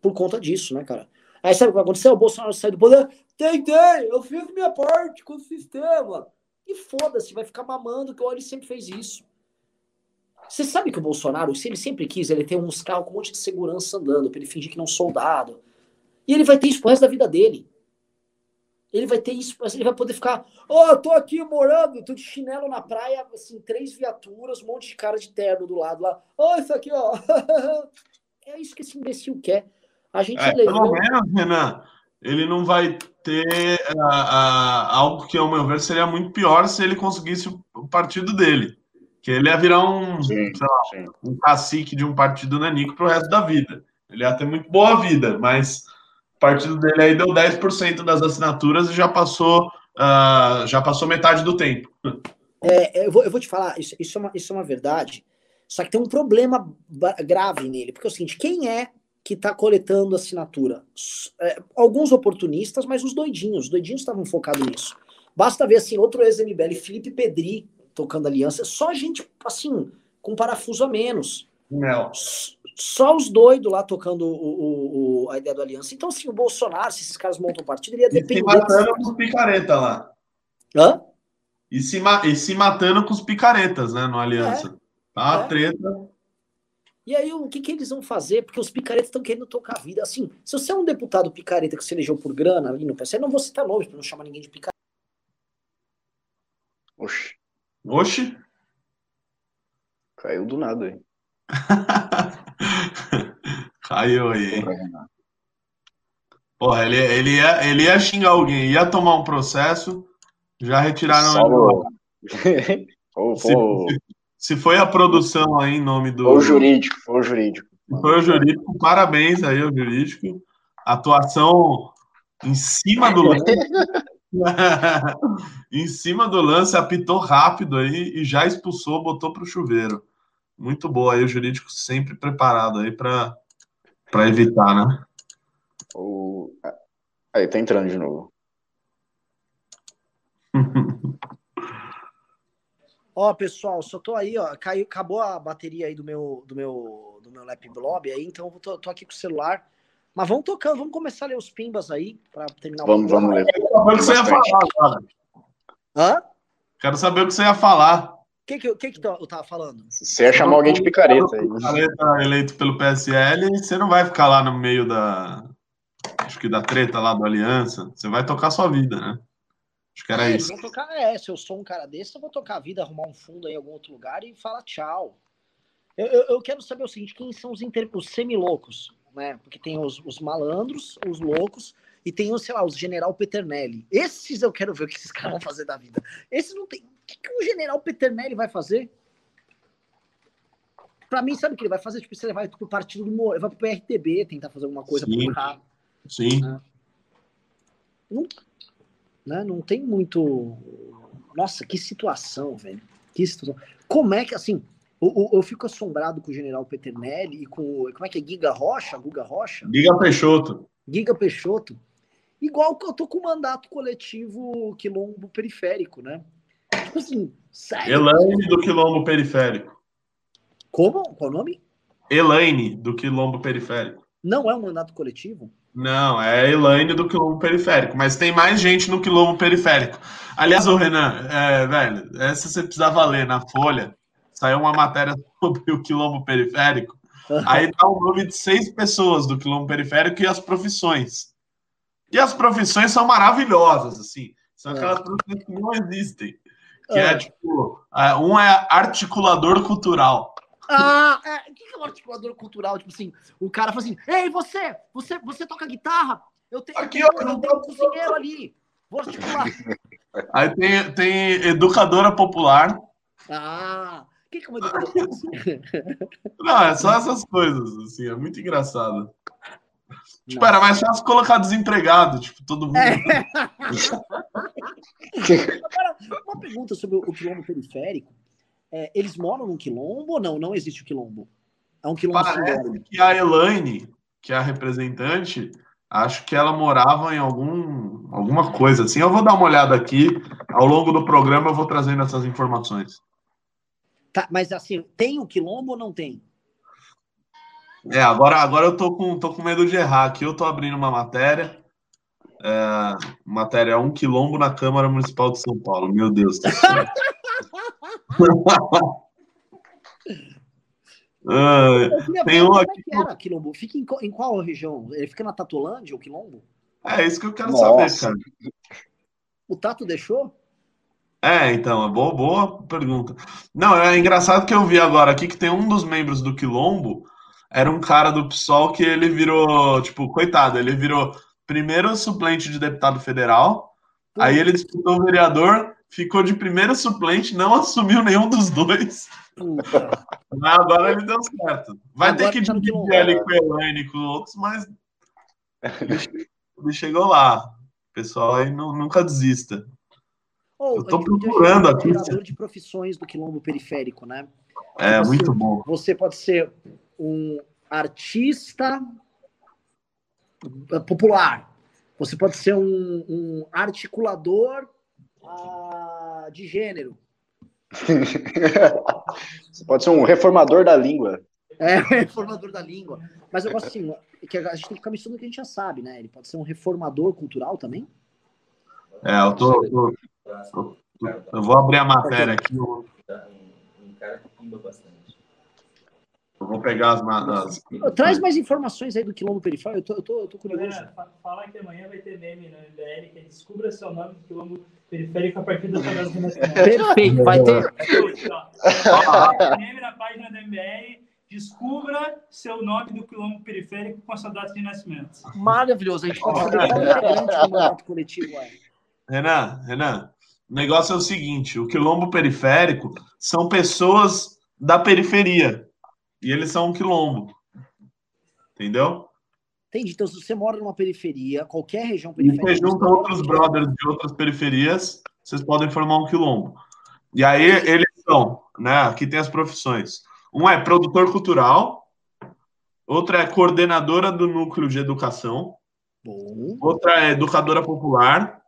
por conta disso, né, cara? Aí sabe o que vai acontecer? O Bolsonaro sai do poder. Tentei, eu fiz minha parte com o sistema. E foda-se, vai ficar mamando que o ele sempre fez isso. Você sabe que o Bolsonaro, se ele sempre quis, ele tem uns carros com um monte de segurança andando, para ele fingir que não é um soldado. E ele vai ter isso pro resto da vida dele. Ele vai ter isso, ele vai poder ficar, ó, oh, tô aqui morando, tô de chinelo na praia, assim, três viaturas, um monte de cara de terno do lado lá. Ó, oh, isso aqui, ó. [LAUGHS] é isso que esse imbecil quer. A gente é, Pelo menos, Renan, ele não vai ter uh, uh, algo que, ao meu ver, seria muito pior se ele conseguisse o partido dele. Que ele ia virar um, sim, lá, um cacique de um partido nanico pro resto da vida. Ele ia ter muito boa vida, mas o partido dele aí deu 10% das assinaturas e já passou, uh, já passou metade do tempo. É, eu, vou, eu vou te falar, isso, isso, é uma, isso é uma verdade. Só que tem um problema grave nele, porque é o seguinte: quem é que está coletando assinatura? É, alguns oportunistas, mas os doidinhos. Os doidinhos estavam focados nisso. Basta ver assim, outro ex-MBL, Felipe Pedri, tocando aliança, só gente assim, com parafuso a menos. Não. Só os doidos lá tocando o, o, a ideia do aliança. Então, assim, o Bolsonaro, se esses caras montam partido, ele ia depender. E se matando com os picareta lá. Hã? E se, e se matando com os picaretas, né, no aliança. É. Tá, é. treta. E aí, o que, que eles vão fazer? Porque os picaretas estão querendo tocar a vida. Assim, se você é um deputado picareta que se elegeu por grana ali no PC, não vou citar nomes para não chamar ninguém de picareta. Oxi. Oxi. Caiu do nada aí. [LAUGHS] Caiu aí. Porra, ele, ele, ia, ele ia xingar alguém, ia tomar um processo, já retiraram Salve. ele. oh, [LAUGHS] se, se, foi a produção aí em nome do. Foi o jurídico, foi o jurídico. Foi o jurídico, parabéns aí ao jurídico. Atuação em cima do lance. [LAUGHS] em cima do lance, apitou rápido aí e já expulsou, botou para o chuveiro. Muito boa aí, o jurídico sempre preparado aí para evitar, né? O... Aí, tá entrando de novo. [LAUGHS] Ó, pessoal, só tô aí, ó. Caiu, acabou a bateria aí do meu do meu do meu lap blob aí, então eu tô, tô aqui com o celular. Mas vamos tocando, vamos começar a ler os pimbas aí para terminar vamos, o Vamos, ler. Quero saber o que você ia falar agora. Hã? Quero saber o que você ia falar. O que, que, que, que eu tava falando? Você ia chamar alguém de picareta aí. Picareta eleito pelo PSL, você não vai ficar lá no meio da. Acho que da treta lá do Aliança. Você vai tocar sua vida, né? Acho que era é, isso. Tocar, é, se eu sou um cara desse, eu vou tocar a vida, arrumar um fundo em algum outro lugar e falar tchau. Eu, eu, eu quero saber o seguinte: quem são os, inter... os semiloucos? Né? Porque tem os, os malandros, os loucos, e tem os, sei lá, os general Peternelli. Esses eu quero ver o que esses caras vão fazer da vida. Esses não tem. O que, que o general Peternelli vai fazer? Pra mim, sabe o que ele vai fazer? Tipo, você vai pro partido do vai pro PRTB tentar fazer alguma coisa Sim. pra Sim. Né? Não, né? não tem muito. Nossa, que situação, velho. Que situação. Como é que, assim, eu, eu, fico assombrado com o general Peternelli e com. Como é que é? Giga Rocha? Guga Rocha? Giga Peixoto. Giga Peixoto. Igual que eu tô com o mandato coletivo quilombo periférico, né? Tipo assim, sério. Elaine do quilombo periférico. Como? Qual o nome? Elaine do quilombo periférico. Não é um mandato coletivo? Não, é a Elaine do quilombo periférico, mas tem mais gente no quilombo periférico. Aliás, o Renan, é, velho, essa você precisava ler na Folha saiu uma matéria sobre o quilombo periférico. Aí dá o nome de seis pessoas do quilombo periférico e as profissões. E as profissões são maravilhosas, assim. São é. aquelas profissões que não existem. Que é, é tipo, é, um é articulador cultural. Ah, é, o que é um articulador cultural? Tipo assim, o cara fala assim: Ei, você, você, você toca guitarra? Eu tenho, Aqui, eu tenho, eu tenho um cozinheiro ali. Vou articular. [LAUGHS] Aí tem, tem educadora popular. Ah, que, que é uma [LAUGHS] Não, é só essas coisas, assim, é muito engraçado. Tipo, era mais fácil colocar desempregado, tipo, todo mundo. É. [LAUGHS] Agora, uma pergunta sobre o quilombo periférico. É, eles moram num quilombo ou não? Não existe o quilombo? É um quilombo Parece que a Elaine, que é a representante, Acho que ela morava em algum, alguma coisa assim. Eu vou dar uma olhada aqui. Ao longo do programa eu vou trazendo essas informações. Tá, mas assim, tem o quilombo ou não tem? É, agora, agora eu tô com, tô com medo de errar aqui. Eu tô abrindo uma matéria. É, matéria um quilombo na Câmara Municipal de São Paulo. Meu Deus do céu. [LAUGHS] Uh, tem um aqui. Como é que era Quilombo? Fica em, em, qual região? Ele fica na Tatolândia, o Quilombo? É isso que eu quero Nossa. saber, cara. O Tato deixou? É, então, é boa, boa pergunta. Não, é engraçado que eu vi agora aqui que tem um dos membros do Quilombo, era um cara do PSOL que ele virou, tipo, coitado, ele virou primeiro suplente de deputado federal, aí ele disputou o vereador, ficou de primeiro suplente, não assumiu nenhum dos dois. Mas agora ele deu certo. Vai agora ter que tá dividir ali com o Elaine e com outros, mas ele chegou lá. O pessoal aí não, nunca desista. Oh, eu tô procurando aqui. de profissões do quilombo periférico, né? É, tipo muito assim, bom. Você pode ser um artista popular. Você pode ser um, um articulador uh, de gênero. Você [LAUGHS] pode ser um reformador da língua. É, reformador da língua. Mas eu gosto assim, que a gente tem que ficar misturando o que a gente já sabe, né? Ele pode ser um reformador cultural também? É, eu tô. tô, tô eu vou abrir a matéria aqui. Um cara que pimba bastante. Eu vou pegar as, as... Traz mais informações aí do quilombo periférico, eu tô, eu tô, eu tô curioso. Galera, fala que amanhã vai ter meme no MBL, que é descubra seu nome do quilombo periférico a partir da tabela do [LAUGHS] Perfeito, vai ter. Meme na página do MBL, descubra seu nome do quilombo periférico com a sua data de nascimento. Maravilhoso, a gente pode fazer um [LAUGHS] mandato coletivo aí. Renan, Renan, o negócio é o seguinte, o quilombo periférico são pessoas da periferia e eles são um quilombo. Entendeu? Entendi. Então, se você mora numa periferia, qualquer região periférica. E você junta outros brothers de outras periferias, vocês podem formar um quilombo. E aí eles são, né? Aqui tem as profissões. Um é produtor cultural, outra é coordenadora do núcleo de educação, Bom. outra é educadora popular,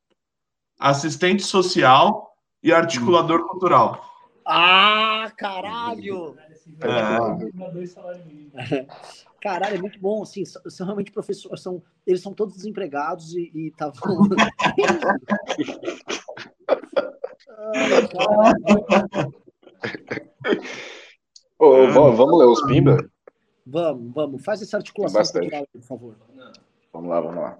assistente social e articulador hum. cultural. Ah, caralho! É. [LAUGHS] Caralho, é muito bom, assim, são realmente professores, são, eles são todos desempregados e estavam. [LAUGHS] oh, vamos ler os pimba? Vamos, vamos. Faz essa articulação cultural, por favor. Vamos lá, vamos lá.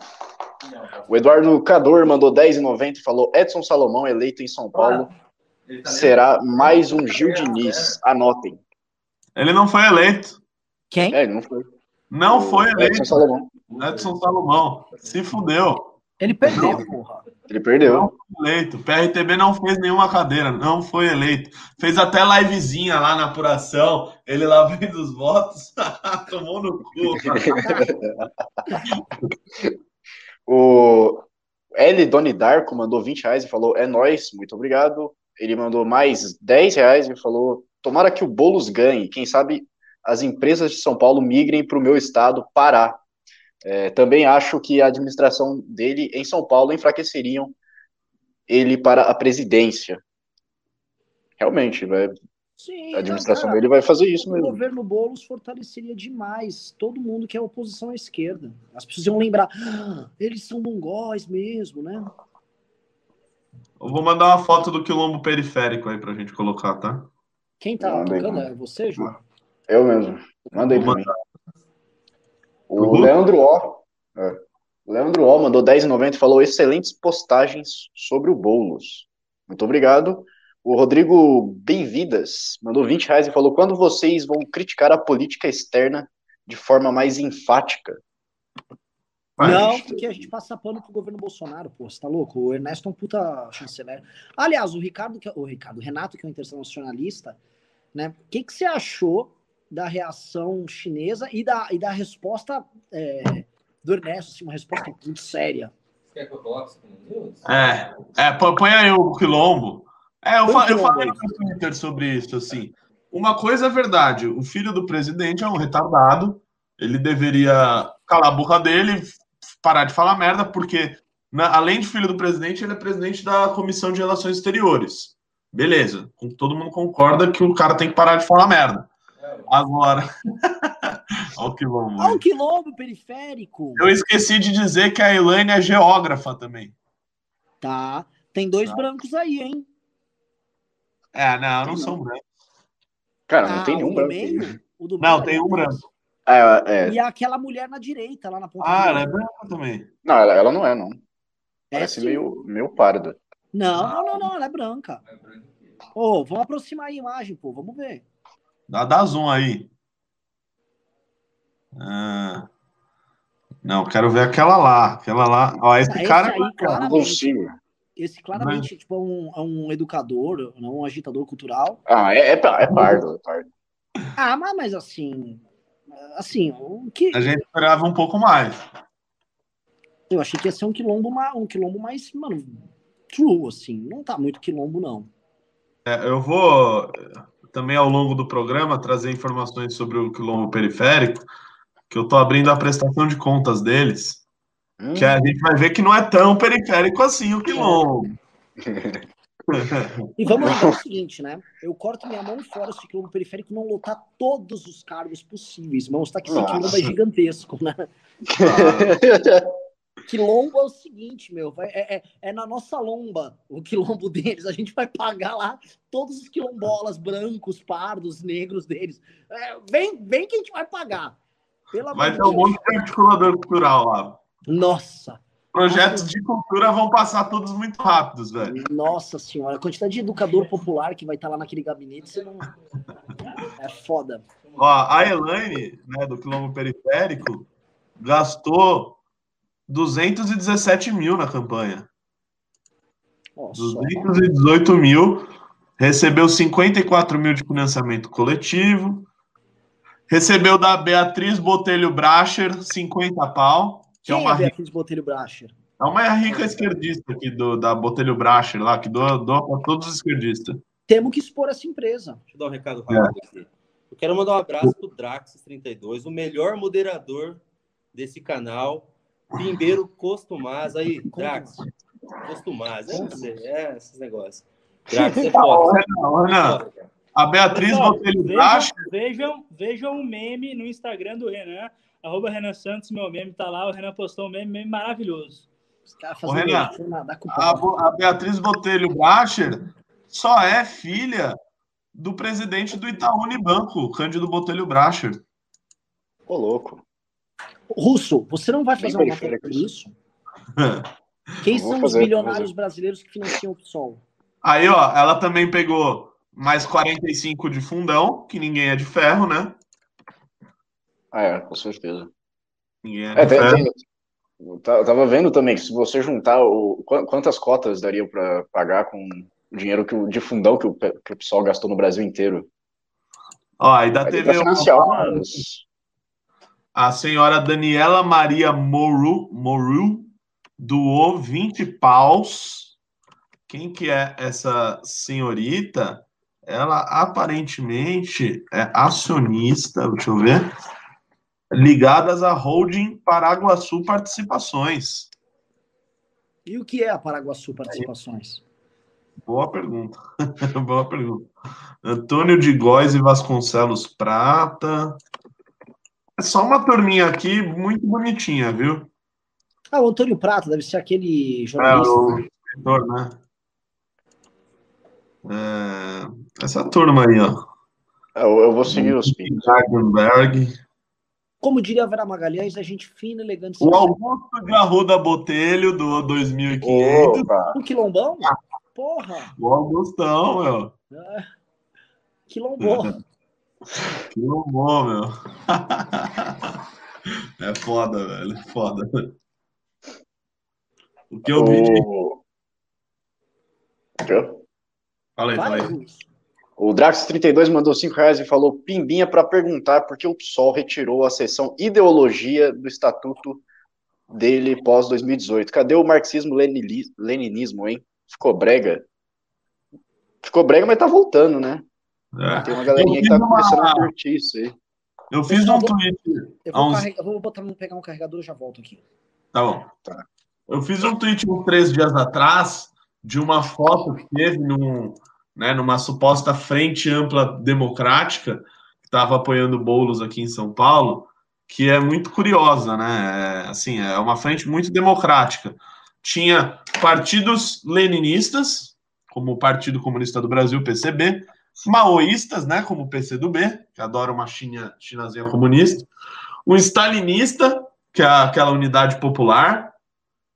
O Eduardo Cador mandou 10,90 e falou: Edson Salomão eleito em São Paulo tá será mais um Gil Diniz. Anotem. Ele não foi eleito. Quem? É, ele não foi. Não o foi eleito. Edson Salomão. Edson Salomão. Se fudeu. Ele perdeu, não. porra. Ele perdeu. Não foi eleito. O PRTB não fez nenhuma cadeira, não foi eleito. Fez até livezinha lá na apuração. Ele lá [LAUGHS] vendo os votos. [LAUGHS] Tomou no cu. [LAUGHS] o L. Doni Darko mandou 20 reais e falou: É nós, muito obrigado. Ele mandou mais 10 reais e falou: Tomara que o Boulos ganhe. Quem sabe as empresas de São Paulo migrem para o meu estado, Pará. É, também acho que a administração dele em São Paulo enfraqueceriam ele para a presidência. Realmente, vai, Sim, a administração cara, dele vai fazer isso mesmo. O governo Boulos fortaleceria demais todo mundo que é oposição à esquerda. As pessoas iam lembrar, ah, eles são mongóis mesmo, né? Eu vou mandar uma foto do quilombo periférico aí para a gente colocar, tá? Quem tá Mandei. tocando? É você, João? Eu mesmo. Mandei pra mim. O uhum. Leandro O. É. Leandro O mandou 10,90 e falou excelentes postagens sobre o Boulos. Muito obrigado. O Rodrigo Bem-Vidas mandou 20 reais e falou: quando vocês vão criticar a política externa de forma mais enfática? Não, porque a gente passa pano pro governo Bolsonaro, pô, você tá louco? O Ernesto é um puta chanceler. Aliás, o Ricardo, que é, o Ricardo, o Renato, que é um internacionalista, né? O que, que você achou da reação chinesa e da, e da resposta é, do Ernesto, assim, uma resposta muito séria? Quer que eu coloque isso É, é, põe aí o quilombo. É, eu, fa eu falei no Twitter sobre isso, assim. Uma coisa é verdade, o filho do presidente é um retardado, ele deveria calar a boca dele, parar de falar merda, porque, na, além de filho do presidente, ele é presidente da Comissão de Relações Exteriores. Beleza, todo mundo concorda que o cara tem que parar de falar merda. Agora. [LAUGHS] Olha o quilombo. Olha o quilombo periférico. Eu esqueci de dizer que a Elaine é geógrafa também. Tá. Tem dois tá. brancos aí, hein? É, não, não, não são brancos. Cara, não ah, tem nenhum branco. Meio, não, tem um branco. É, é. E aquela mulher na direita, lá na ponta. Ah, ela é branca também. Não, ela, ela não é, não. É Parece sim. meio, meio parda. Não, não, não, não, ela é branca. Ô, oh, vamos aproximar a imagem, pô, vamos ver. Dá, dá zoom aí. Ah, não, quero ver aquela lá. Aquela lá. Ó, esse, esse cara. Aí, claramente, esse claramente Mas... tipo, é, um, é um educador, não um agitador cultural. Ah, é, é, é pardo, é pardo. Ah, mas, mas assim. Assim, o que. A gente esperava um pouco mais. Eu achei que ia ser um quilombo, um quilombo mais, mano, true, assim. Não tá muito quilombo, não. É, eu vou também ao longo do programa trazer informações sobre o quilombo periférico, que eu estou abrindo a prestação de contas deles, hum. que a gente vai ver que não é tão periférico assim o quilombo. [LAUGHS] E vamos [LAUGHS] lembrar o seguinte, né? Eu corto minha mão fora se o quilombo periférico não lotar todos os cargos possíveis. Vamos estar que esse quilombo é gigantesco, né? [LAUGHS] Quilombo é o seguinte, meu, é, é, é, na nossa lomba o quilombo deles. A gente vai pagar lá todos os quilombolas brancos, pardos, negros deles. É, vem, vem que a gente vai pagar. Pela vai ter um monte de articulador cultural lá. Nossa. Projetos de cultura vão passar todos muito rápidos, velho. Nossa senhora, a quantidade de educador popular que vai estar lá naquele gabinete, você não. É foda. Ó, a Elaine, né, do Quilombo Periférico, gastou 217 mil na campanha. Nossa. 218 mil. Recebeu 54 mil de financiamento coletivo. Recebeu da Beatriz Botelho Bracher 50 pau. Que é Quem é uma é Beatriz Botelho Bracher? É uma rica esquerdista aqui do, da Botelho Bracher lá, que doa, doa para todos os esquerdistas. Temos que expor essa empresa. Deixa eu dar um recado rápido é. aqui. Eu quero mandar um abraço pro Draxis32, o melhor moderador desse canal Pimbeiro Costumaz, aí, Drax. Costumaz, é, é esses negócios. Drax é foda. Não, não. A Beatriz Botelho vejam, vejam, vejam o meme no Instagram do Renan, arroba Renan Santos, meu meme tá lá, o Renan postou um meme, meme maravilhoso. Ô, Renan, a, a, Beatriz Botelho Bracher só é filha do presidente do Itaú Unibanco, Cândido Botelho Bracher. Ô, louco. Russo, você não vai fazer uma matéria com isso? Quem são os bilionários brasileiros que financiam o PSOL? Aí, ó, ela também pegou mais 45 de fundão, que ninguém é de ferro, né? Ah, é, com certeza. Ninguém é, é tem. Tem, eu tava vendo também que se você juntar o, quantas cotas daria para pagar com o dinheiro que o, de fundão que o, que o PSOL gastou no Brasil inteiro. Ó, aí da TV. A senhora Daniela Maria Moru, Moru doou 20 paus. Quem que é essa senhorita? Ela aparentemente é acionista, deixa eu ver, ligadas à holding Paraguaçu Participações. E o que é a Paraguaçu Participações? Boa pergunta. [LAUGHS] Boa pergunta. Antônio de Góes e Vasconcelos Prata. É só uma turminha aqui muito bonitinha, viu? Ah, o Antônio Prata deve ser aquele jornalista. É, o escritor, né? É, essa turma aí, ó. Eu, eu vou seguir os pins. Gardenberg. Como diria a Vera Magalhães, a gente fina, elegante. O Augusto de Arruda Botelho do 2500. O quilombão? Porra! O Augustão, meu. É. Quilombão. [LAUGHS] Que bom, meu. [LAUGHS] É foda, velho. É foda. O que eu vi. O... Fala aí, fala aí. O Drax32 mandou 5 reais e falou: Pimbinha para perguntar por que o PSOL retirou a seção ideologia do estatuto dele pós-2018. Cadê o marxismo-leninismo, hein? Ficou brega? Ficou brega, mas tá voltando, né? É. Tem uma galerinha que tá uma... começando a curtir isso aí. Eu fiz um tweet. Eu vou, uns... carregar, eu vou botar, pegar um carregador e já volto aqui. Tá bom. Eu fiz um tweet uns três dias atrás de uma foto que teve num, né, numa suposta frente ampla democrática que estava apoiando bolos aqui em São Paulo, que é muito curiosa, né? É, assim, é uma frente muito democrática. Tinha partidos leninistas, como o Partido Comunista do Brasil, PCB, maoístas, né, como o PCdoB, que adora uma China, chinazinha comunista, um stalinista, que é aquela unidade popular,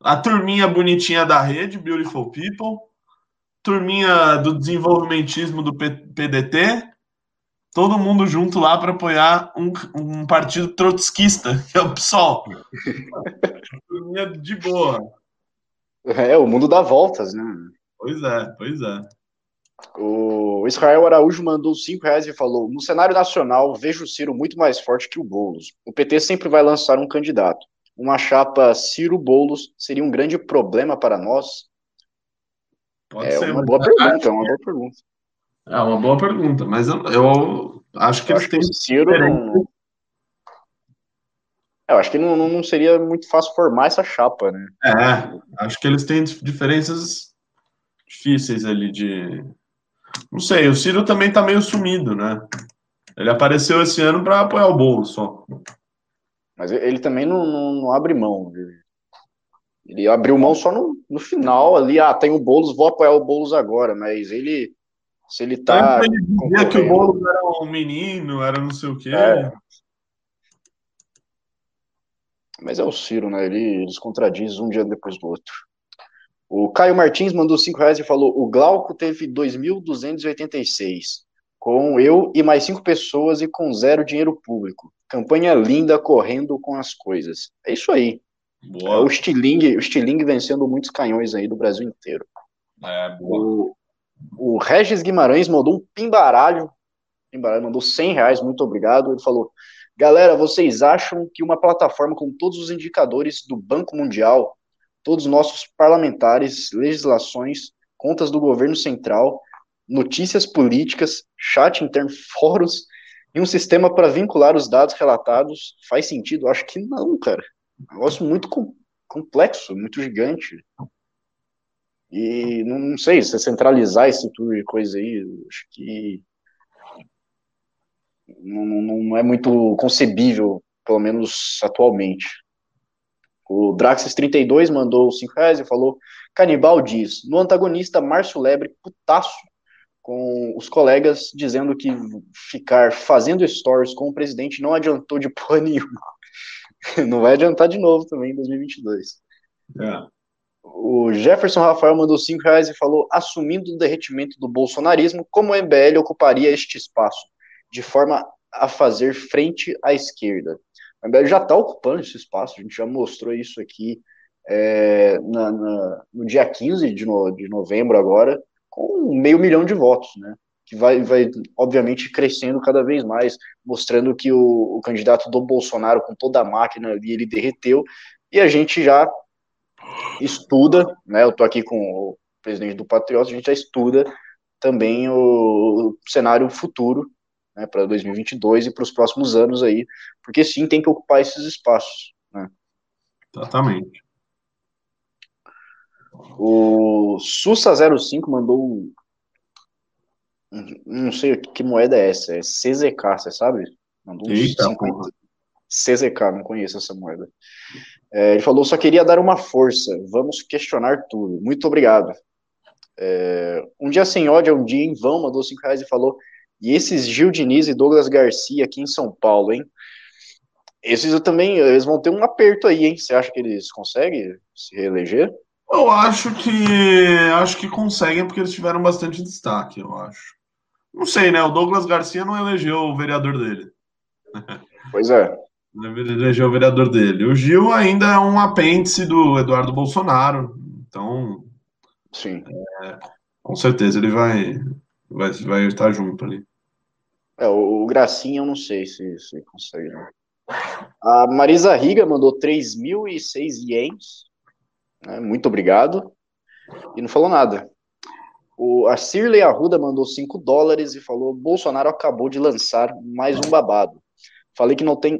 a turminha bonitinha da rede, Beautiful People, turminha do desenvolvimentismo do PDT, todo mundo junto lá para apoiar um, um, partido trotskista, que é o PSOL. turminha de boa. É, o mundo dá voltas, né? Pois é, pois é. O Israel Araújo mandou 5 reais e falou: No cenário nacional, vejo o Ciro muito mais forte que o Boulos. O PT sempre vai lançar um candidato. Uma chapa Ciro-Boulos seria um grande problema para nós? Pode é ser, uma boa pergunta, é uma boa pergunta. É uma boa pergunta, mas eu, eu acho que eu eles têm. Ciro não... Eu acho que não, não seria muito fácil formar essa chapa, né? É, acho que eles têm diferenças difíceis ali de, não sei, o Ciro também tá meio sumido, né? Ele apareceu esse ano para apoiar o bolo só. Mas ele também não, não, não, abre mão. Ele abriu mão só no, no final ali. Ah, tem o Boulos, vou apoiar o Boulos agora. Mas ele, se ele tá. Ele dizia que o Boulos era um menino, era não sei o quê. É. Mas é o Ciro, né? Ele, eles contradiz um dia depois do outro. O Caio Martins mandou 5 reais e falou: o Glauco teve 2.286, com eu e mais cinco pessoas e com zero dinheiro público. Campanha linda correndo com as coisas. É isso aí. É o Stiling, o Stiling vencendo muitos canhões aí do Brasil inteiro. É, o, o Regis Guimarães mandou um pimbaralho. Pimbaralho mandou 100 reais, muito obrigado. Ele falou: Galera, vocês acham que uma plataforma com todos os indicadores do Banco Mundial todos os nossos parlamentares, legislações, contas do governo central, notícias políticas, chat interno, [LAUGHS] fóruns e um sistema para vincular os dados relatados faz sentido? Acho que não, cara. Um negócio muito complexo, muito gigante. E não, sei, se centralizar esse tipo de coisa aí, acho que não, não é muito concebível, pelo menos atualmente. O Draxis32 mandou 5 reais e falou: Canibal diz, no antagonista Márcio Lebre, putaço com os colegas, dizendo que ficar fazendo stories com o presidente não adiantou de porra nenhuma. [LAUGHS] Não vai adiantar de novo também em 2022. É. O Jefferson Rafael mandou 5 reais e falou: assumindo o derretimento do bolsonarismo, como o MBL ocuparia este espaço, de forma a fazer frente à esquerda. A MBL já está ocupando esse espaço, a gente já mostrou isso aqui é, na, na, no dia 15 de, no, de novembro agora, com meio milhão de votos, né? Que vai, vai, obviamente, crescendo cada vez mais, mostrando que o, o candidato do Bolsonaro, com toda a máquina ali, ele derreteu, e a gente já estuda, né? Eu tô aqui com o presidente do Patriota, a gente já estuda também o, o cenário futuro né, para 2022 e para os próximos anos aí, porque sim, tem que ocupar esses espaços. Né? Exatamente. O Sussa05 mandou um, não sei que moeda é essa, é CZK, você sabe? Mandou Eita, 50. CZK, não conheço essa moeda. É, ele falou, só queria dar uma força, vamos questionar tudo. Muito obrigado. É, um dia sem ódio, um dia em vão, mandou 5 reais e falou, e esses Gil Diniz e Douglas Garcia aqui em São Paulo, hein? Esses eu também, eles vão ter um aperto aí, hein? Você acha que eles conseguem se reeleger? Eu acho que acho que conseguem porque eles tiveram bastante destaque, eu acho. Não sei, né? O Douglas Garcia não elegeu o vereador dele. Pois é. Não elegeu o vereador dele. O Gil ainda é um apêndice do Eduardo Bolsonaro, então. Sim. É, com certeza ele vai, vai, vai estar junto ali. É, o, o Gracinha eu não sei se, se consegue. Não. A Marisa Riga mandou 3.006 ienes. Né, muito obrigado. E não falou nada. O, a Cirley Arruda mandou 5 dólares e falou: Bolsonaro acabou de lançar mais um babado. Falei que não tem.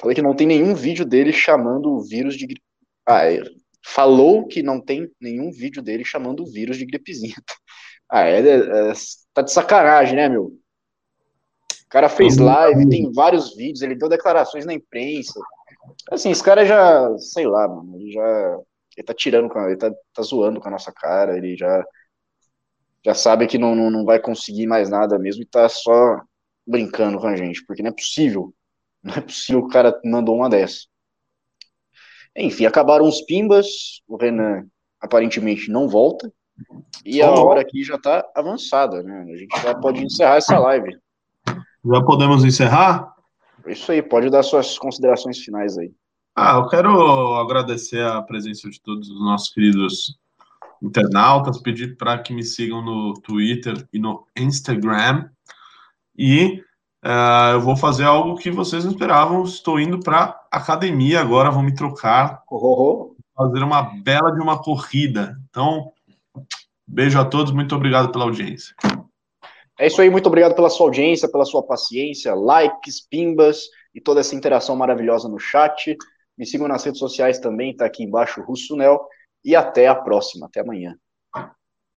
Falei que não tem nenhum vídeo dele chamando o vírus de gripe. Ah, é, falou que não tem nenhum vídeo dele chamando o vírus de gripezinha. [LAUGHS] Ah, é, é, tá de sacanagem, né, meu? O cara fez live, tem vários vídeos, ele deu declarações na imprensa. Assim, esse cara já, sei lá, mano, ele já. Ele tá tirando, ele tá, tá zoando com a nossa cara, ele já. Já sabe que não, não, não vai conseguir mais nada mesmo e tá só brincando com a gente, porque não é possível. Não é possível que o cara mandou uma dessa. Enfim, acabaram os pimbas, o Renan aparentemente não volta, e a hora aqui já tá avançada, né? A gente já pode encerrar essa live. Já podemos encerrar? Isso aí, pode dar suas considerações finais aí. Ah, eu quero agradecer a presença de todos os nossos queridos internautas, pedir para que me sigam no Twitter e no Instagram. E uh, eu vou fazer algo que vocês não esperavam. Estou indo para academia agora, vou me trocar. Oh, Fazer uma bela de uma corrida. Então, beijo a todos, muito obrigado pela audiência. É isso aí, muito obrigado pela sua audiência, pela sua paciência, likes, pimbas e toda essa interação maravilhosa no chat. Me sigam nas redes sociais também, tá aqui embaixo o Russo Nel. E até a próxima, até amanhã.